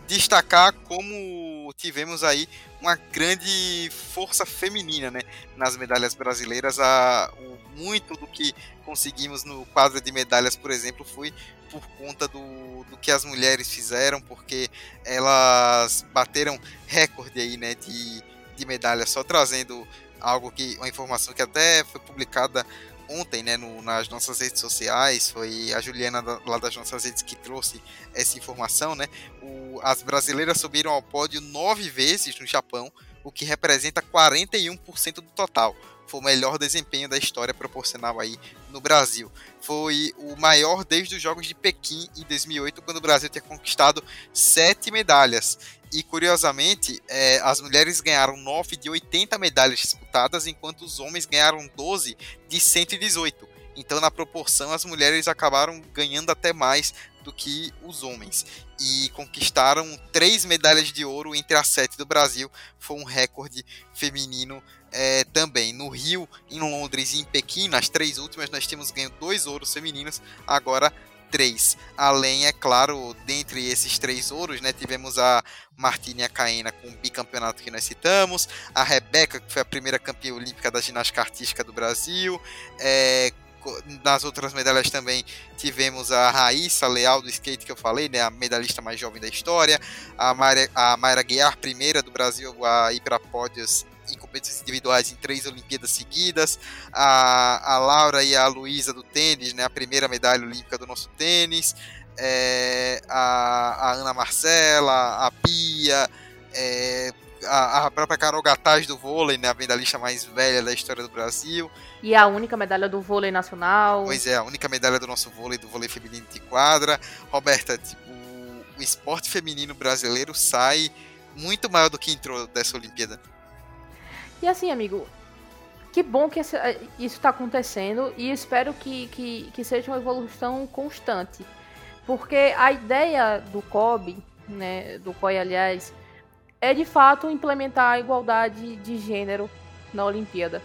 destacar como tivemos aí uma grande força feminina, né, nas medalhas brasileiras. A, o, muito do que conseguimos no quadro de medalhas, por exemplo, foi por conta do, do que as mulheres fizeram, porque elas bateram recorde aí, né, de, de medalhas, só trazendo algo que, uma informação que até foi publicada ontem, né, no, nas nossas redes sociais, foi a Juliana da, lá das nossas redes que trouxe essa informação, né, o, as brasileiras subiram ao pódio nove vezes no Japão, o que representa 41% do total. Foi o melhor desempenho da história proporcional aí no Brasil. Foi o maior desde os Jogos de Pequim em 2008, quando o Brasil tinha conquistado sete medalhas. E curiosamente, é, as mulheres ganharam 9 de 80 medalhas disputadas, enquanto os homens ganharam 12 de 118. Então, na proporção, as mulheres acabaram ganhando até mais do que os homens. E conquistaram três medalhas de ouro entre as sete do Brasil. Foi um recorde feminino é, também. No Rio, em Londres e em Pequim, nas três últimas, nós temos ganho dois ouros femininos. Agora três. Além, é claro, dentre esses três ouros, né, tivemos a Martina Caena com o bicampeonato que nós citamos, a Rebeca, que foi a primeira campeã olímpica da ginástica artística do Brasil, é, nas outras medalhas também tivemos a Raíssa Leal do skate que eu falei, né, a medalhista mais jovem da história, a Mayra, a Mayra Guiar, primeira do Brasil a ir para pódios competições individuais em três Olimpíadas seguidas. A, a Laura e a Luísa do tênis, né, a primeira medalha olímpica do nosso tênis. É, a, a, Ana Marcela, a Pia, é, a, a, própria Carol Gataz do vôlei, né, a medalhista mais velha da história do Brasil. E a única medalha do vôlei nacional. Pois é, a única medalha do nosso vôlei, do vôlei feminino de quadra. Roberta, tipo, o esporte feminino brasileiro sai muito maior do que entrou dessa Olimpíada. E assim, amigo, que bom que eh, isso está acontecendo e espero que, que, que seja uma evolução constante. Porque a ideia do COB, né, do COI, aliás, é de fato implementar a igualdade de gênero na Olimpíada.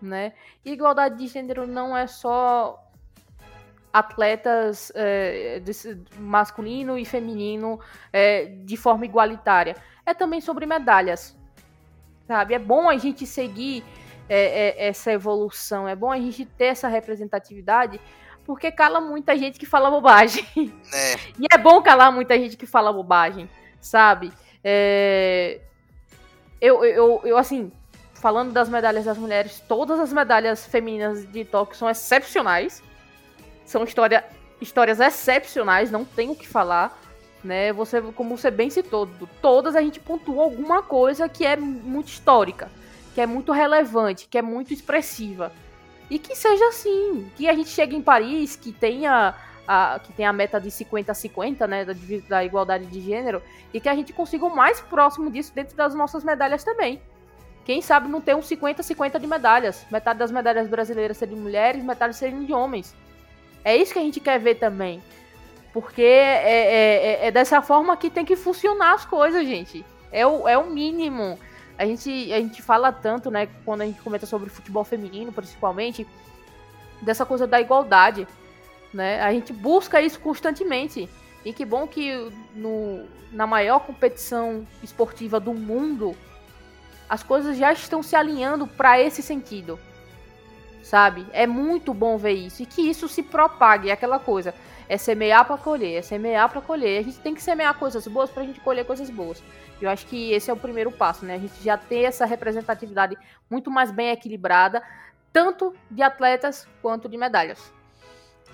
Né? Igualdade de gênero não é só atletas é, masculino e feminino é, de forma igualitária. É também sobre medalhas sabe? É bom a gente seguir é, é, essa evolução, é bom a gente ter essa representatividade, porque cala muita gente que fala bobagem. É. E é bom calar muita gente que fala bobagem, sabe? É... Eu, eu, eu, assim, falando das medalhas das mulheres, todas as medalhas femininas de Tóquio são excepcionais. São história, histórias excepcionais, não tenho o que falar né? Você, como você bem citou, todas a gente pontua alguma coisa que é muito histórica, que é muito relevante, que é muito expressiva. E que seja assim, que a gente chegue em Paris, que tenha a, que tenha a meta de 50 a 50, né, da, da igualdade de gênero, e que a gente consiga o mais próximo disso dentro das nossas medalhas também. Quem sabe não ter um 50 a 50 de medalhas. Metade das medalhas brasileiras serem de mulheres, metade serem de homens. É isso que a gente quer ver também. Porque é, é, é, é, dessa forma que tem que funcionar as coisas, gente. É o, é o mínimo. A gente, a gente fala tanto, né, quando a gente comenta sobre futebol feminino, principalmente, dessa coisa da igualdade. Né? A gente busca isso constantemente. E que bom que no, na maior competição esportiva do mundo, as coisas já estão se alinhando para esse sentido. Sabe? É muito bom ver isso. E que isso se propague, é aquela coisa é semear para colher, é semear para colher. A gente tem que semear coisas boas para a gente colher coisas boas. Eu acho que esse é o primeiro passo, né? A gente já tem essa representatividade muito mais bem equilibrada, tanto de atletas quanto de medalhas.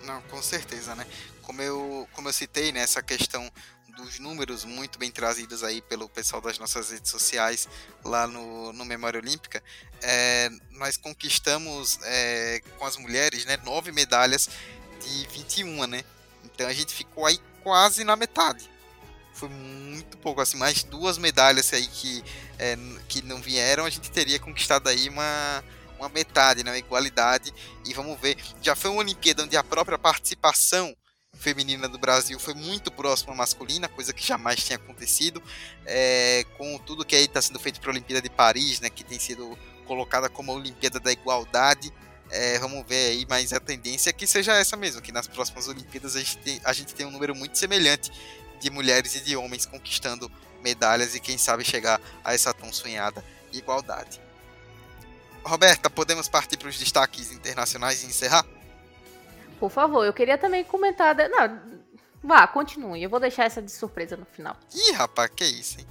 Não, com certeza, né? Como eu, como eu citei, né, essa questão dos números muito bem trazidos aí pelo pessoal das nossas redes sociais lá no, no Memória Olímpica, é, nós conquistamos é, com as mulheres né, nove medalhas de 21, né? Então a gente ficou aí quase na metade. Foi muito pouco, assim, mais duas medalhas aí que, é, que não vieram, a gente teria conquistado aí uma, uma metade, né? Uma igualdade. E vamos ver, já foi uma Olimpíada onde a própria participação feminina do Brasil foi muito próxima à masculina, coisa que jamais tinha acontecido, é, com tudo que aí está sendo feito para a Olimpíada de Paris, né, que tem sido colocada como a Olimpíada da Igualdade, É, vamos ver aí, mas a tendência é que seja essa mesmo, que nas próximas Olimpíadas a gente tem, a gente tem um número muito semelhante de mulheres e de homens conquistando medalhas e quem sabe chegar a essa tão sonhada igualdade. Roberta, podemos partir para os destaques internacionais e encerrar? Por favor, eu queria também comentar. Não, vá, continue. Eu vou deixar essa de surpresa no final. Ih, rapaz, que isso, hein?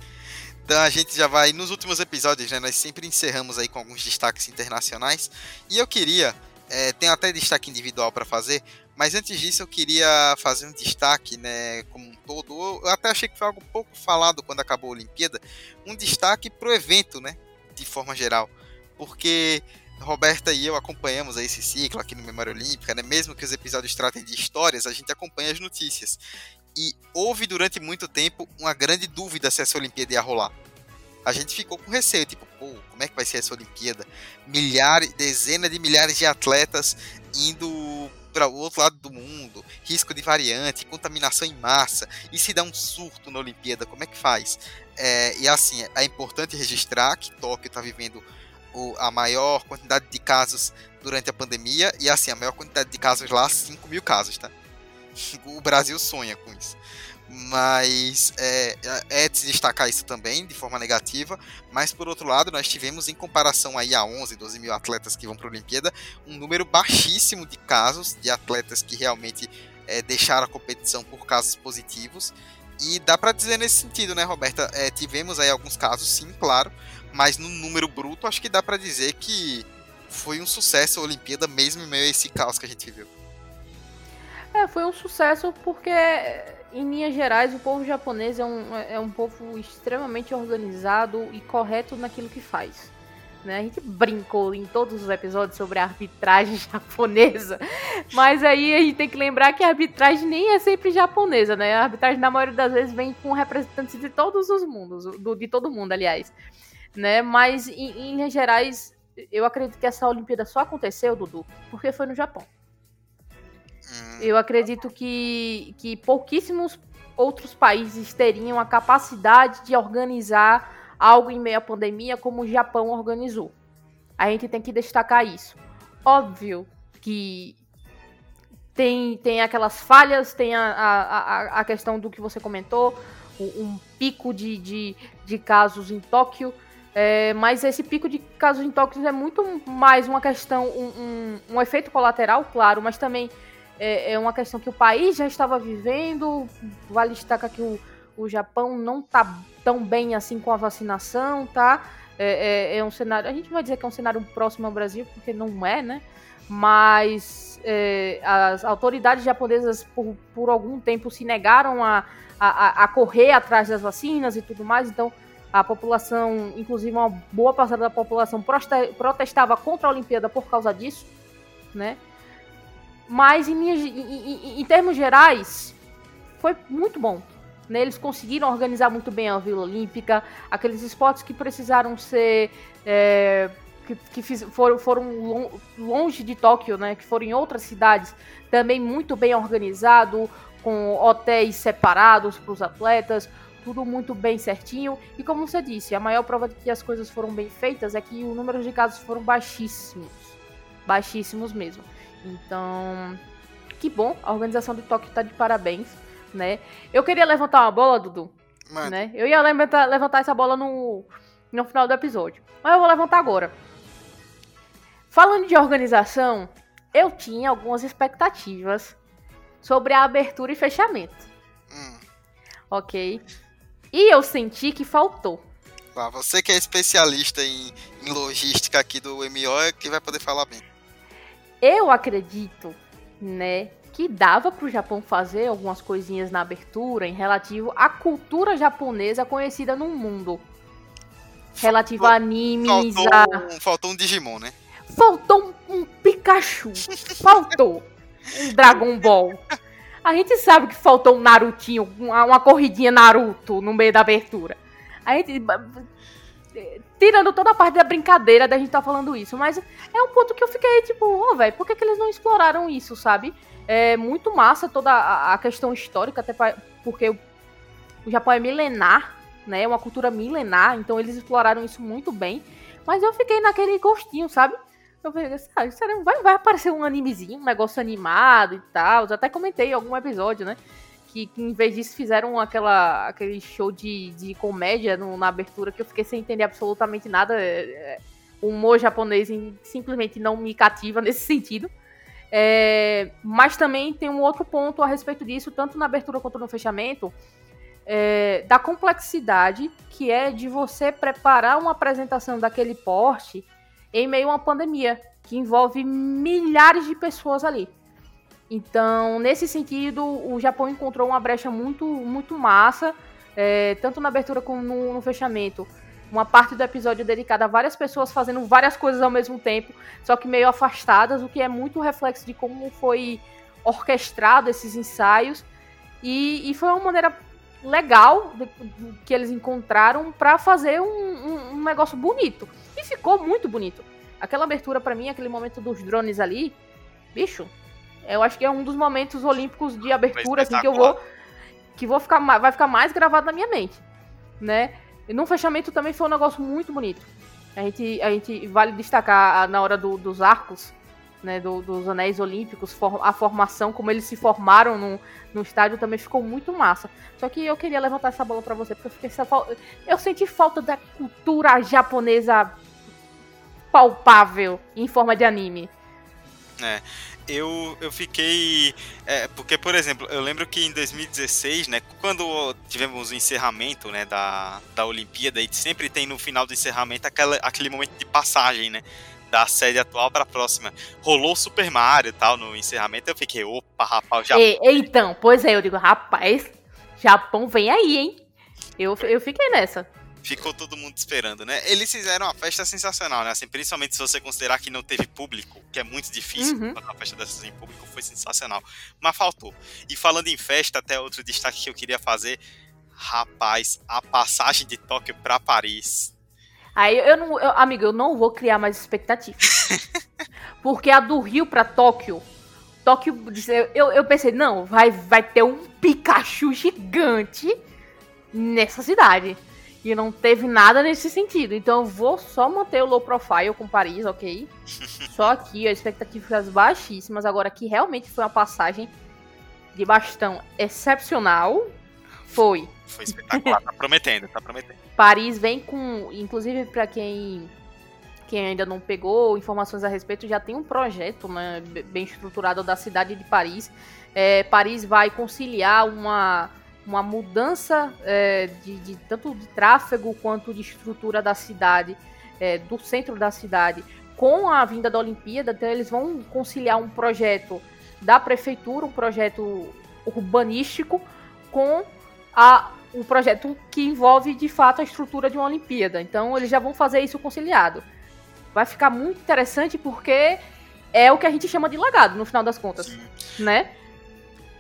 Então a gente já vai nos últimos episódios, né? Nós sempre encerramos aí com alguns destaques internacionais. E eu queria, é, tenho até destaque individual para fazer, mas antes disso eu queria fazer um destaque, né? Como um todo. Eu até achei que foi algo pouco falado quando acabou a Olimpíada, um destaque pro evento, né? De forma geral, porque Roberta e eu acompanhamos esse ciclo aqui no Memória Olímpica, né? Mesmo que os episódios tratem de histórias, a gente acompanha as notícias. E houve durante muito tempo uma grande dúvida se essa Olimpíada ia rolar. A gente ficou com receio, tipo, pô, como é que vai ser essa Olimpíada? Milhares, dezenas de milhares de atletas indo para o outro lado do mundo, risco de variante, contaminação em massa, e se dá um surto na Olimpíada, como é que faz? É, e assim, é importante registrar que Tóquio está vivendo o, a maior quantidade de casos durante a pandemia, e assim, a maior quantidade de casos lá, 5 mil casos, tá? O Brasil sonha com isso. Mas é, é, de se destacar isso também de forma negativa. Mas por outro lado, nós tivemos, em comparação aí a 11, 12 mil atletas que vão para a Olimpíada, um número baixíssimo de casos de atletas que realmente é, deixaram a competição por casos positivos. E dá para dizer nesse sentido, né, Roberta? É, tivemos aí alguns casos, sim, claro, mas no número bruto, acho que dá para dizer que foi um sucesso a Olimpíada, mesmo em meio a esse caos que a gente viu. É, foi um sucesso porque, em linhas gerais, o povo japonês é um, é um povo extremamente organizado e correto naquilo que faz. Né? A gente brincou em todos os episódios sobre a arbitragem japonesa, mas aí a gente tem que lembrar que a arbitragem nem é sempre japonesa, né? A arbitragem, na maioria das vezes, vem com representantes de todos os mundos, do, de todo mundo, aliás. Né? Mas, em, em linhas gerais, eu acredito que essa Olimpíada só aconteceu, Dudu, porque foi no Japão. Hum. Eu acredito que, que pouquíssimos outros países teriam a capacidade de organizar algo em meio à pandemia como o Japão organizou. A gente tem que destacar isso. Óbvio que tem, tem aquelas falhas, tem a, a, a questão do que você comentou, um pico de, de, de casos em Tóquio. É, mas esse pico de casos em Tóquio é muito mais uma questão, um, um, um efeito colateral, claro, mas também é, é, uma questão que o país já estava vivendo. Vale destacar que o, o Japão não está tão bem assim com a vacinação, tá? É, é, é, um cenário. A gente vai dizer que é um cenário próximo ao Brasil, porque não é, né? Mas é, as autoridades japonesas, por, por algum tempo, se negaram a, a, a correr atrás das vacinas e tudo mais, então a população, inclusive uma boa parcela da população protestava contra a Olimpíada por causa disso, né? Mas em, em, em, em termos gerais, foi muito bom. Né? Eles conseguiram organizar muito bem a Vila Olímpica, aqueles esportes que precisaram ser. É, que, que fiz, foram, foram longe de Tóquio, né? que foram em outras cidades, também muito bem organizado, com hotéis separados para os atletas, tudo muito bem certinho. E como você disse, a maior prova de que as coisas foram bem feitas é que o número de casos foram baixíssimos. Baixíssimos mesmo. Então, que bom, a organização do Tóquio tá de parabéns, né? Eu queria levantar uma bola, Dudu, né? Eu ia levantar, levantar essa bola no, no final do episódio, mas eu vou levantar agora. Falando de organização, eu tinha algumas expectativas sobre a abertura e fechamento. Hum. Ok? E eu senti que faltou. Ah, você que é especialista em, em logística aqui do MO é que vai poder falar bem. Eu acredito, né, que dava para o Japão fazer algumas coisinhas na abertura em relativo à cultura japonesa conhecida no mundo. Relativo a animes, faltou, a... faltou um Digimon, né? Faltou um, um Pikachu. faltou um Dragon Ball. A gente sabe que faltou um Narutinho, uma, uma corridinha Naruto no meio da abertura. A gente tirando toda a parte da brincadeira da gente tá falando isso, mas é um ponto que eu fiquei tipo, ô, oh, velho, por que, que eles não exploraram isso, sabe? É muito massa toda a, questão histórica, até pra, porque o, o Japão é milenar, né? É uma cultura milenar, então eles exploraram isso muito bem. Mas eu fiquei naquele gostinho, sabe? Eu falei, ah, será, vai, vai aparecer um animezinho, um negócio animado e tal. Eu até comentei em algum episódio, né? Que, que em vez disso fizeram aquela, aquele show de, de comédia no, na abertura que eu fiquei sem entender absolutamente nada. É, é o humor japonês simplesmente não me cativa nesse sentido. É, mas também tem um outro ponto a respeito disso, tanto na abertura quanto no fechamento, é, da complexidade que é de você preparar uma apresentação daquele porte em meio a uma pandemia, que envolve milhares de pessoas ali. Então, nesse sentido, o Japão encontrou uma brecha muito, muito massa, é, tanto na abertura como no, no fechamento uma parte do episódio dedicada a várias pessoas fazendo várias coisas ao mesmo tempo, só que meio afastadas, o que é muito reflexo de como foi orquestrado esses ensaios. E, e foi uma maneira legal de, de, que eles encontraram para fazer um, um, um, negócio bonito. E ficou muito bonito. Aquela abertura para mim, aquele momento dos drones ali, bicho, eu acho que é um dos momentos olímpicos de abertura assim, que eu vou que vou ficar vai ficar mais gravado na minha mente, né? E no fechamento também foi um negócio muito bonito. A gente, a gente vale destacar na hora do, dos arcos, né, do, dos anéis olímpicos, a formação, como eles se formaram no, no estádio também ficou muito massa. Só que eu queria levantar essa bola para você, porque eu, fiquei, eu senti falta da cultura japonesa palpável em forma de anime. É, eu, eu fiquei. É, porque, por exemplo, eu lembro que em 2016, né, quando tivemos o encerramento né, da, da Olimpíada, e sempre tem no final do encerramento aquela, aquele momento de passagem, né? Da série atual para a próxima. Rolou Super Mario e tal no encerramento, eu fiquei, opa, rapaz, já. Então, pois é, eu digo, rapaz, Japão vem aí, hein? Eu, eu fiquei nessa ficou todo mundo esperando, né? Eles fizeram uma festa sensacional, né? Assim, principalmente se você considerar que não teve público, que é muito difícil uhum. uma festa dessas em público, foi sensacional. Mas faltou. E falando em festa, até outro destaque que eu queria fazer, rapaz, a passagem de Tóquio para Paris. Aí eu não, eu, amigo, eu não vou criar mais expectativas. porque a do Rio para Tóquio, Tóquio, eu, eu pensei, não, vai, vai ter um Pikachu gigante nessa cidade. E não teve nada nesse sentido. Então eu vou só manter o low profile com Paris, ok? só aqui, as expectativas baixíssimas. Agora que realmente foi uma passagem de bastão excepcional. Foi. Foi espetacular, tá prometendo, tá prometendo. Paris vem com, inclusive para quem quem ainda não pegou informações a respeito, já tem um projeto né, bem estruturado da cidade de Paris. É, Paris vai conciliar uma uma mudança é, de, de, tanto de tráfego quanto de estrutura da cidade, é, do centro da cidade, com a vinda da Olimpíada. Então, eles vão conciliar um projeto da prefeitura, um projeto urbanístico, com a, um projeto que envolve de fato a estrutura de uma Olimpíada. Então, eles já vão fazer isso conciliado. Vai ficar muito interessante porque é o que a gente chama de lagado, no final das contas, Sim. né?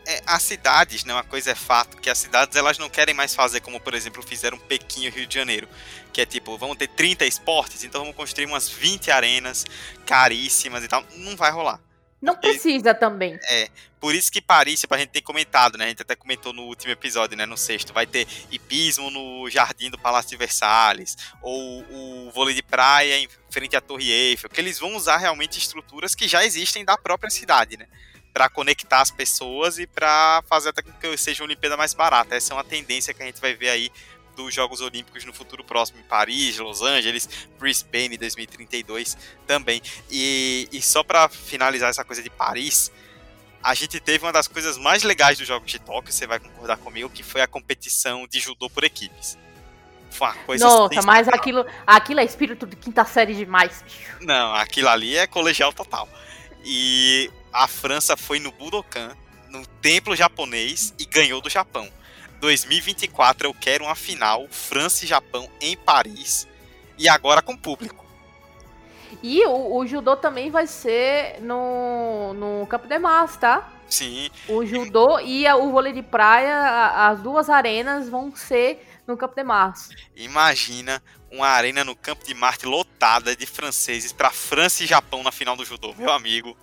É, as cidades, né, uma coisa é fato, que as cidades elas não querem mais fazer como, por exemplo, fizeram Pequim e Rio de Janeiro, que é tipo, vamos ter 30 esportes, então vamos construir umas 20 arenas caríssimas e tal, não vai rolar. Não precisa também. É, por isso que Paris, tipo, a gente tem comentado, né? A gente até comentou no último episódio, né? No sexto, vai ter hipismo no jardim do Palácio de Versalhes, ou o vôlei de praia em frente à Torre Eiffel, que eles vão usar realmente estruturas que já existem da própria cidade, né? Para conectar as pessoas e para fazer até com que seja uma Olimpíada mais barata. Essa é uma tendência que a gente vai ver aí dos Jogos Olímpicos no futuro próximo em Paris, Los Angeles, Brisbane 2032 também. E, e só para finalizar essa coisa de Paris, a gente teve uma das coisas mais legais dos Jogos de Tóquio, você vai concordar comigo, que foi a competição de judô por equipes. Foi uma coisa Nossa, mas aquilo, aquilo é espírito de quinta série demais, bicho. Não, aquilo ali é colegial total. E a França foi no Budokan, no templo japonês, e ganhou do Japão. 2024 eu quero uma final França e Japão em Paris e agora com público. E o, o judô também vai ser no, no Campo de Mars, tá? Sim. O judô e a, o vôlei de praia, as duas arenas vão ser no Campo de Mars. Imagina uma arena no Campo de Marte lotada de franceses para França e Japão na final do judô, meu amigo.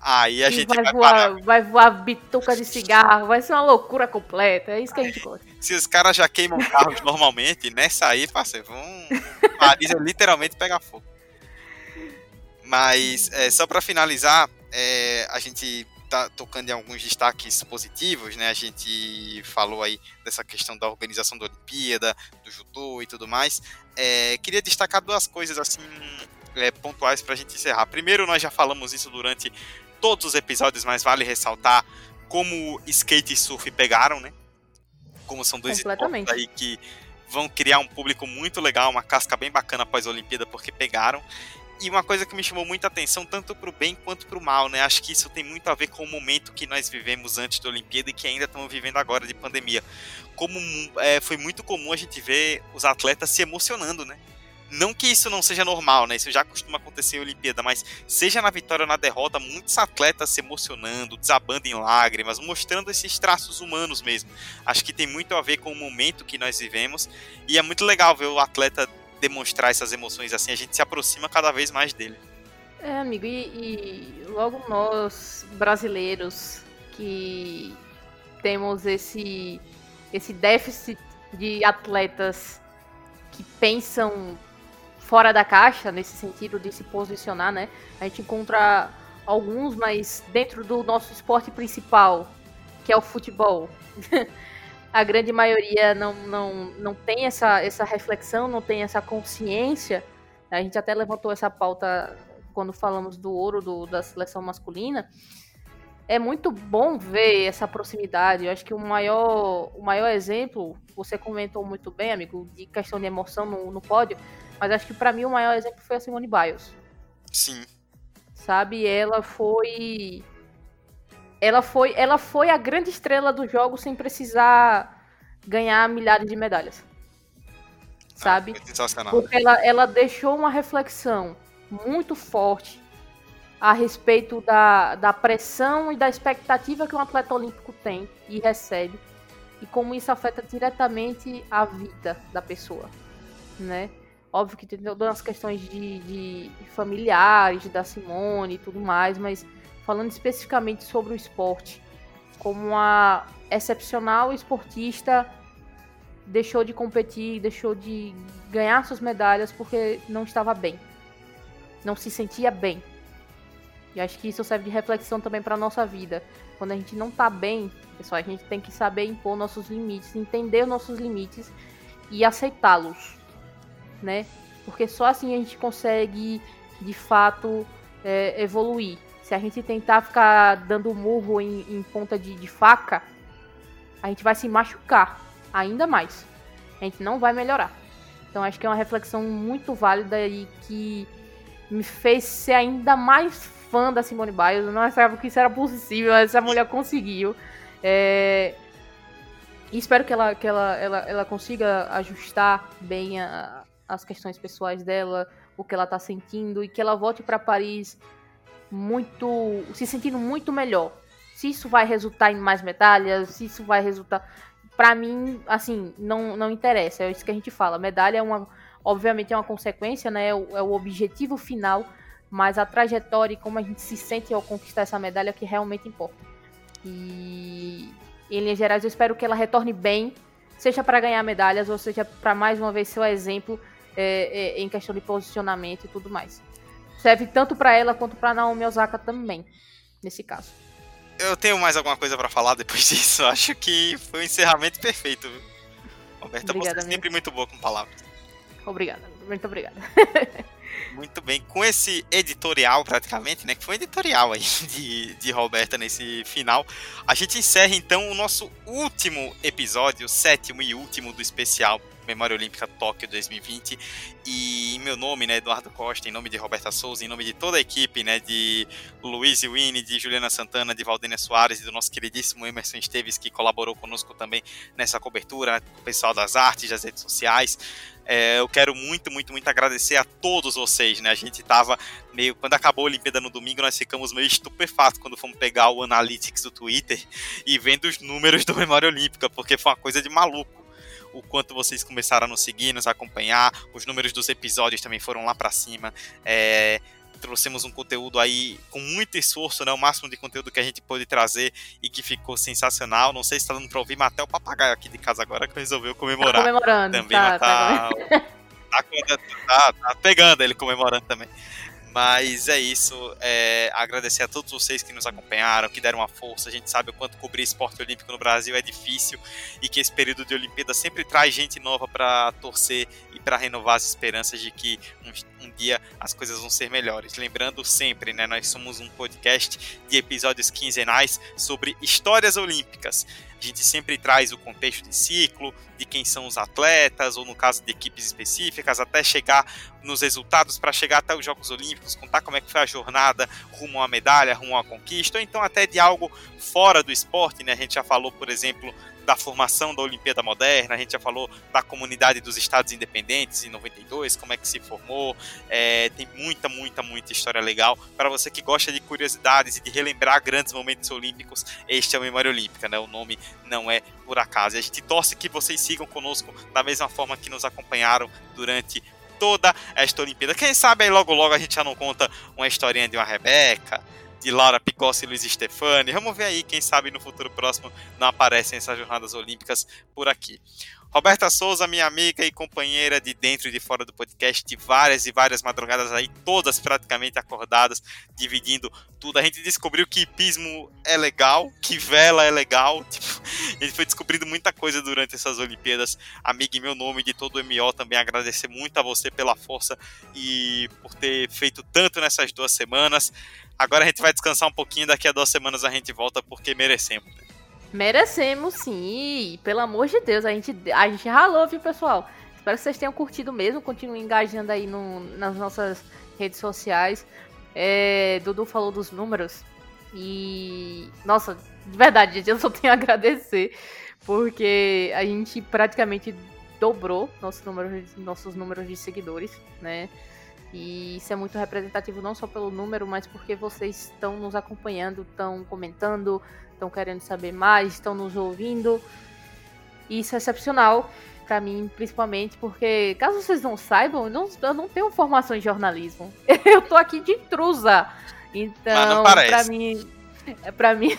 Aí a e gente vai, vai voar, parar. vai voar bituca de cigarro, vai ser uma loucura completa. É isso que a gente gosta. Se os caras já queimam carros normalmente, nessa aí, parceiro, vão. Paris literalmente pegar fogo. Mas é, só para finalizar, é, a gente tá tocando em alguns destaques positivos, né? A gente falou aí dessa questão da organização da Olimpíada, do judô e tudo mais. É, queria destacar duas coisas assim é, pontuais para a gente encerrar. Primeiro, nós já falamos isso durante todos os episódios, mas vale ressaltar como skate e surf pegaram, né? Como são dois esportes aí que vão criar um público muito legal, uma casca bem bacana após a Olimpíada, porque pegaram. E uma coisa que me chamou muita atenção, tanto para o bem quanto para o mal, né? Acho que isso tem muito a ver com o momento que nós vivemos antes da Olimpíada e que ainda estamos vivendo agora de pandemia. Como é, foi muito comum a gente ver os atletas se emocionando, né? Não que isso não seja normal, né? Isso já costuma acontecer em Olimpíada, mas seja na vitória ou na derrota, muitos atletas se emocionando, desabando em lágrimas, mostrando esses traços humanos mesmo. Acho que tem muito a ver com o momento que nós vivemos e é muito legal ver o atleta demonstrar essas emoções assim, a gente se aproxima cada vez mais dele. É, amigo, e, e logo nós, brasileiros, que temos esse, esse déficit de atletas que pensam fora da caixa, nesse sentido de se posicionar, né? A gente encontra alguns, mas dentro do nosso esporte principal, que é o futebol, a grande maioria não, não, não tem essa, essa reflexão, não tem essa consciência. A gente até levantou essa pauta quando falamos do ouro do, da seleção masculina. É muito bom ver essa proximidade. Eu acho que o maior, o maior exemplo, você comentou muito bem, amigo, de questão de emoção no, no pódio, mas acho que para mim o maior exemplo foi a Simone Biles. Sim. Sabe, ela foi ela foi ela foi a grande estrela do jogo sem precisar ganhar milhares de medalhas. Sabe? Ah. Porque ela, ela deixou uma reflexão muito forte a respeito da, da pressão e da expectativa que um atleta olímpico tem e recebe e como isso afeta diretamente a vida da pessoa, né? Óbvio que tem todas as questões de, de familiares da Simone e tudo mais, mas falando especificamente sobre o esporte, como uma excepcional esportista deixou de competir, deixou de ganhar suas medalhas porque não estava bem, não se sentia bem. E acho que isso serve de reflexão também para nossa vida. Quando a gente não está bem, pessoal, a gente tem que saber impor nossos limites, entender os nossos limites e aceitá-los né? Porque só assim a gente consegue, de fato, é, evoluir. Se a gente tentar ficar dando murro em, em ponta de, de faca, a gente vai se machucar ainda mais. A gente não vai melhorar. Então acho que é uma reflexão muito válida e que me fez ser ainda mais fã da Simone Biles. Eu não achava que isso era possível, mas essa mulher conseguiu. É... Espero que ela, que ela, ela, ela consiga ajustar bem a, as questões pessoais dela, o que ela tá sentindo e que ela volte para Paris muito se sentindo muito melhor. Se isso vai resultar em mais medalhas, se isso vai resultar para mim, assim, não não interessa, é isso que a gente fala. Medalha é uma obviamente é uma consequência, né? É o, é o objetivo final, mas a trajetória e como a gente se sente ao conquistar essa medalha é que realmente importa. E em linhas gerais, eu espero que ela retorne bem, seja para ganhar medalhas ou seja para mais uma vez ser o exemplo é, é, em questão de posicionamento e tudo mais. Serve tanto para ela quanto para Naomi Osaka também, nesse caso. Eu tenho mais alguma coisa para falar depois disso. Acho que foi um encerramento perfeito. Roberta, Obrigada, você é sempre muito boa com palavras. Obrigada, muito obrigada. Muito bem, com esse editorial praticamente, né, que foi um editorial aí de, de Roberta nesse final, a gente encerra então o nosso último episódio, sétimo e último do especial Memória Olímpica Tóquio 2020. E em meu nome, né, Eduardo Costa, em nome de Roberta Souza, em nome de toda a equipe, né, de Luiz Winnie, de Juliana Santana, de Valdênia Soares e do nosso queridíssimo Emerson Esteves, que colaborou conosco também nessa cobertura, né, o pessoal das artes, das redes sociais. É, eu quero muito, muito, muito agradecer a todos vocês, né? A gente tava meio. Quando acabou a Olimpíada no domingo, nós ficamos meio estupefatos quando fomos pegar o Analytics do Twitter e vendo os números do Memória Olímpica, porque foi uma coisa de maluco o quanto vocês começaram a nos seguir, nos acompanhar. Os números dos episódios também foram lá para cima. É, trouxemos um conteúdo aí com muito esforço, né? O máximo de conteúdo que a gente pôde trazer e que ficou sensacional. Não sei se tá dando pra ouvir, mas até o papagaio aqui de casa agora que resolveu comemorar. Tá comemorando, também, tá, tá, tá, tá, tá, pegando ele comemorando também. Mas é isso. É, agradecer a todos vocês que nos acompanharam, que deram uma força. A gente sabe o quanto cobrir esporte olímpico no Brasil é difícil e que esse período de Olimpíada sempre traz gente nova para torcer e para renovar as esperanças de que um, dia as coisas vão ser melhores. Lembrando sempre, né, nós somos um podcast de episódios quinzenais sobre histórias olímpicas. A gente sempre traz o contexto de ciclo, de quem são os atletas, ou no caso de equipes específicas, até chegar nos resultados para chegar até os Jogos Olímpicos, contar como é que foi a jornada rumo uma medalha, rumo uma conquista, ou então até de algo fora do esporte, né? A gente já falou, por exemplo, da formação da Olimpíada Moderna, a gente já falou da comunidade dos Estados Independentes em 92, como é que se formou. É, tem muita, muita, muita história legal. Para você que gosta de curiosidades e de relembrar grandes momentos olímpicos, este é o Memória Olímpica, né? O nome não é por acaso. E a gente torce que vocês sigam conosco da mesma forma que nos acompanharam durante toda esta Olimpíada. Quem sabe aí logo logo a gente já não conta uma historinha de uma Rebeca, de Laura Picossi e Luiz Stefani. Vamos ver aí, quem sabe no futuro próximo não aparecem essas jornadas olímpicas por aqui. Roberta Souza, minha amiga e companheira de dentro e de fora do podcast, de várias e várias madrugadas aí, todas praticamente acordadas, dividindo tudo. A gente descobriu que hipismo é legal, que vela é legal. Tipo, a gente foi descobrindo muita coisa durante essas Olimpíadas. Amiga, em meu nome de todo o MO, também agradecer muito a você pela força e por ter feito tanto nessas duas semanas. Agora a gente vai descansar um pouquinho, daqui a duas semanas a gente volta porque merecemos. Merecemos sim, pelo amor de Deus, a gente, a gente ralou, viu, pessoal? Espero que vocês tenham curtido mesmo, continuem engajando aí no, nas nossas redes sociais. É, Dudu falou dos números e, nossa, de verdade, eu só tenho a agradecer, porque a gente praticamente dobrou nossos números, nossos números de seguidores, né? E isso é muito representativo não só pelo número, mas porque vocês estão nos acompanhando, estão comentando, estão querendo saber mais, estão nos ouvindo. E isso é excepcional para mim, principalmente porque, caso vocês não saibam, eu não, eu não tenho formação em jornalismo. Eu tô aqui de intrusa. Então, para mim, para mim,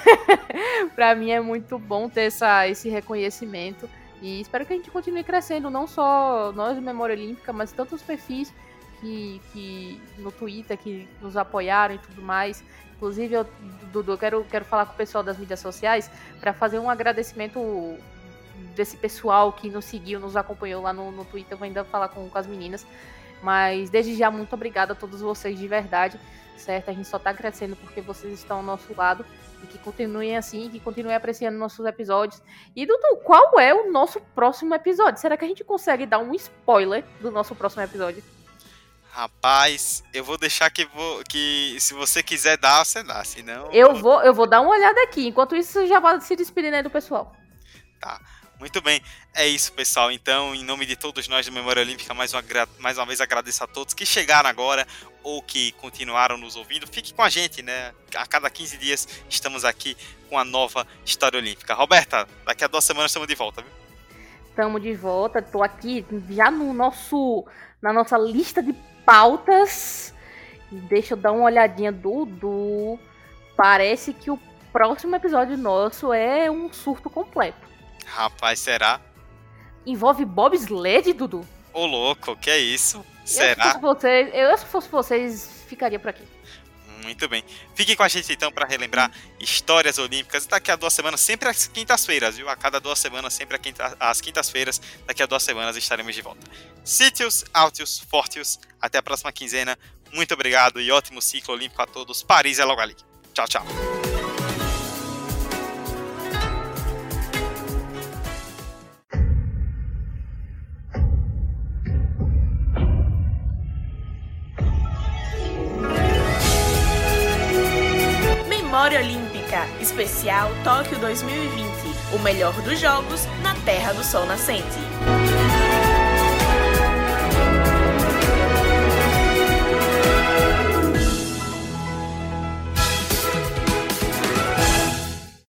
para mim é muito bom ter essa, esse reconhecimento e espero que a gente continue crescendo, não só nós do Memória Olímpica, mas tantos perfis que, que no Twitter que nos apoiaram e tudo mais. Inclusive, eu, Dudu, quero, quero falar com o pessoal das mídias sociais para fazer um agradecimento desse pessoal que nos seguiu, nos acompanhou lá no, no Twitter. Eu vou ainda falar com, com as meninas. Mas desde já, muito obrigada a todos vocês de verdade, certo? A gente só está crescendo porque vocês estão ao nosso lado e que continuem assim, que continuem apreciando nossos episódios. E Dudu, qual é o nosso próximo episódio? Será que a gente consegue dar um spoiler do nosso próximo episódio? Rapaz, eu vou deixar que, vou, que se você quiser dar, você dá, senão... Eu vou, eu vou dar uma olhada aqui, enquanto isso você já vai se despedindo aí do pessoal. Tá, muito bem, é isso pessoal, então em nome de todos nós do Memória Olímpica, mais uma, mais uma vez agradeço a todos que chegaram agora ou que continuaram nos ouvindo, fique com a gente, né, a cada 15 dias estamos aqui com a nova História Olímpica. Roberta, daqui a duas semanas estamos de volta, viu? Estamos de volta, tô aqui já no nosso, na nossa lista de pautas. Deixa eu dar uma olhadinha, Dudu. Parece que o próximo episódio nosso é um surto completo. Rapaz, será? Envolve Bob Sled, Dudu? Ô louco, que é isso? Será? Eu, se fosse vocês, eu, se fosse vocês, ficaria por aqui. Muito bem. Fique com a gente então para relembrar histórias olímpicas. Daqui a duas semanas, sempre às quintas-feiras, viu? A cada duas semanas, sempre às quintas-feiras. Daqui a duas semanas estaremos de volta. Sítios, Altios, Fortios. Até a próxima quinzena. Muito obrigado e ótimo ciclo olímpico a todos. Paris é logo ali. Tchau, tchau. Memória Olímpica Especial Tóquio 2020 O melhor dos jogos na Terra do Sol Nascente.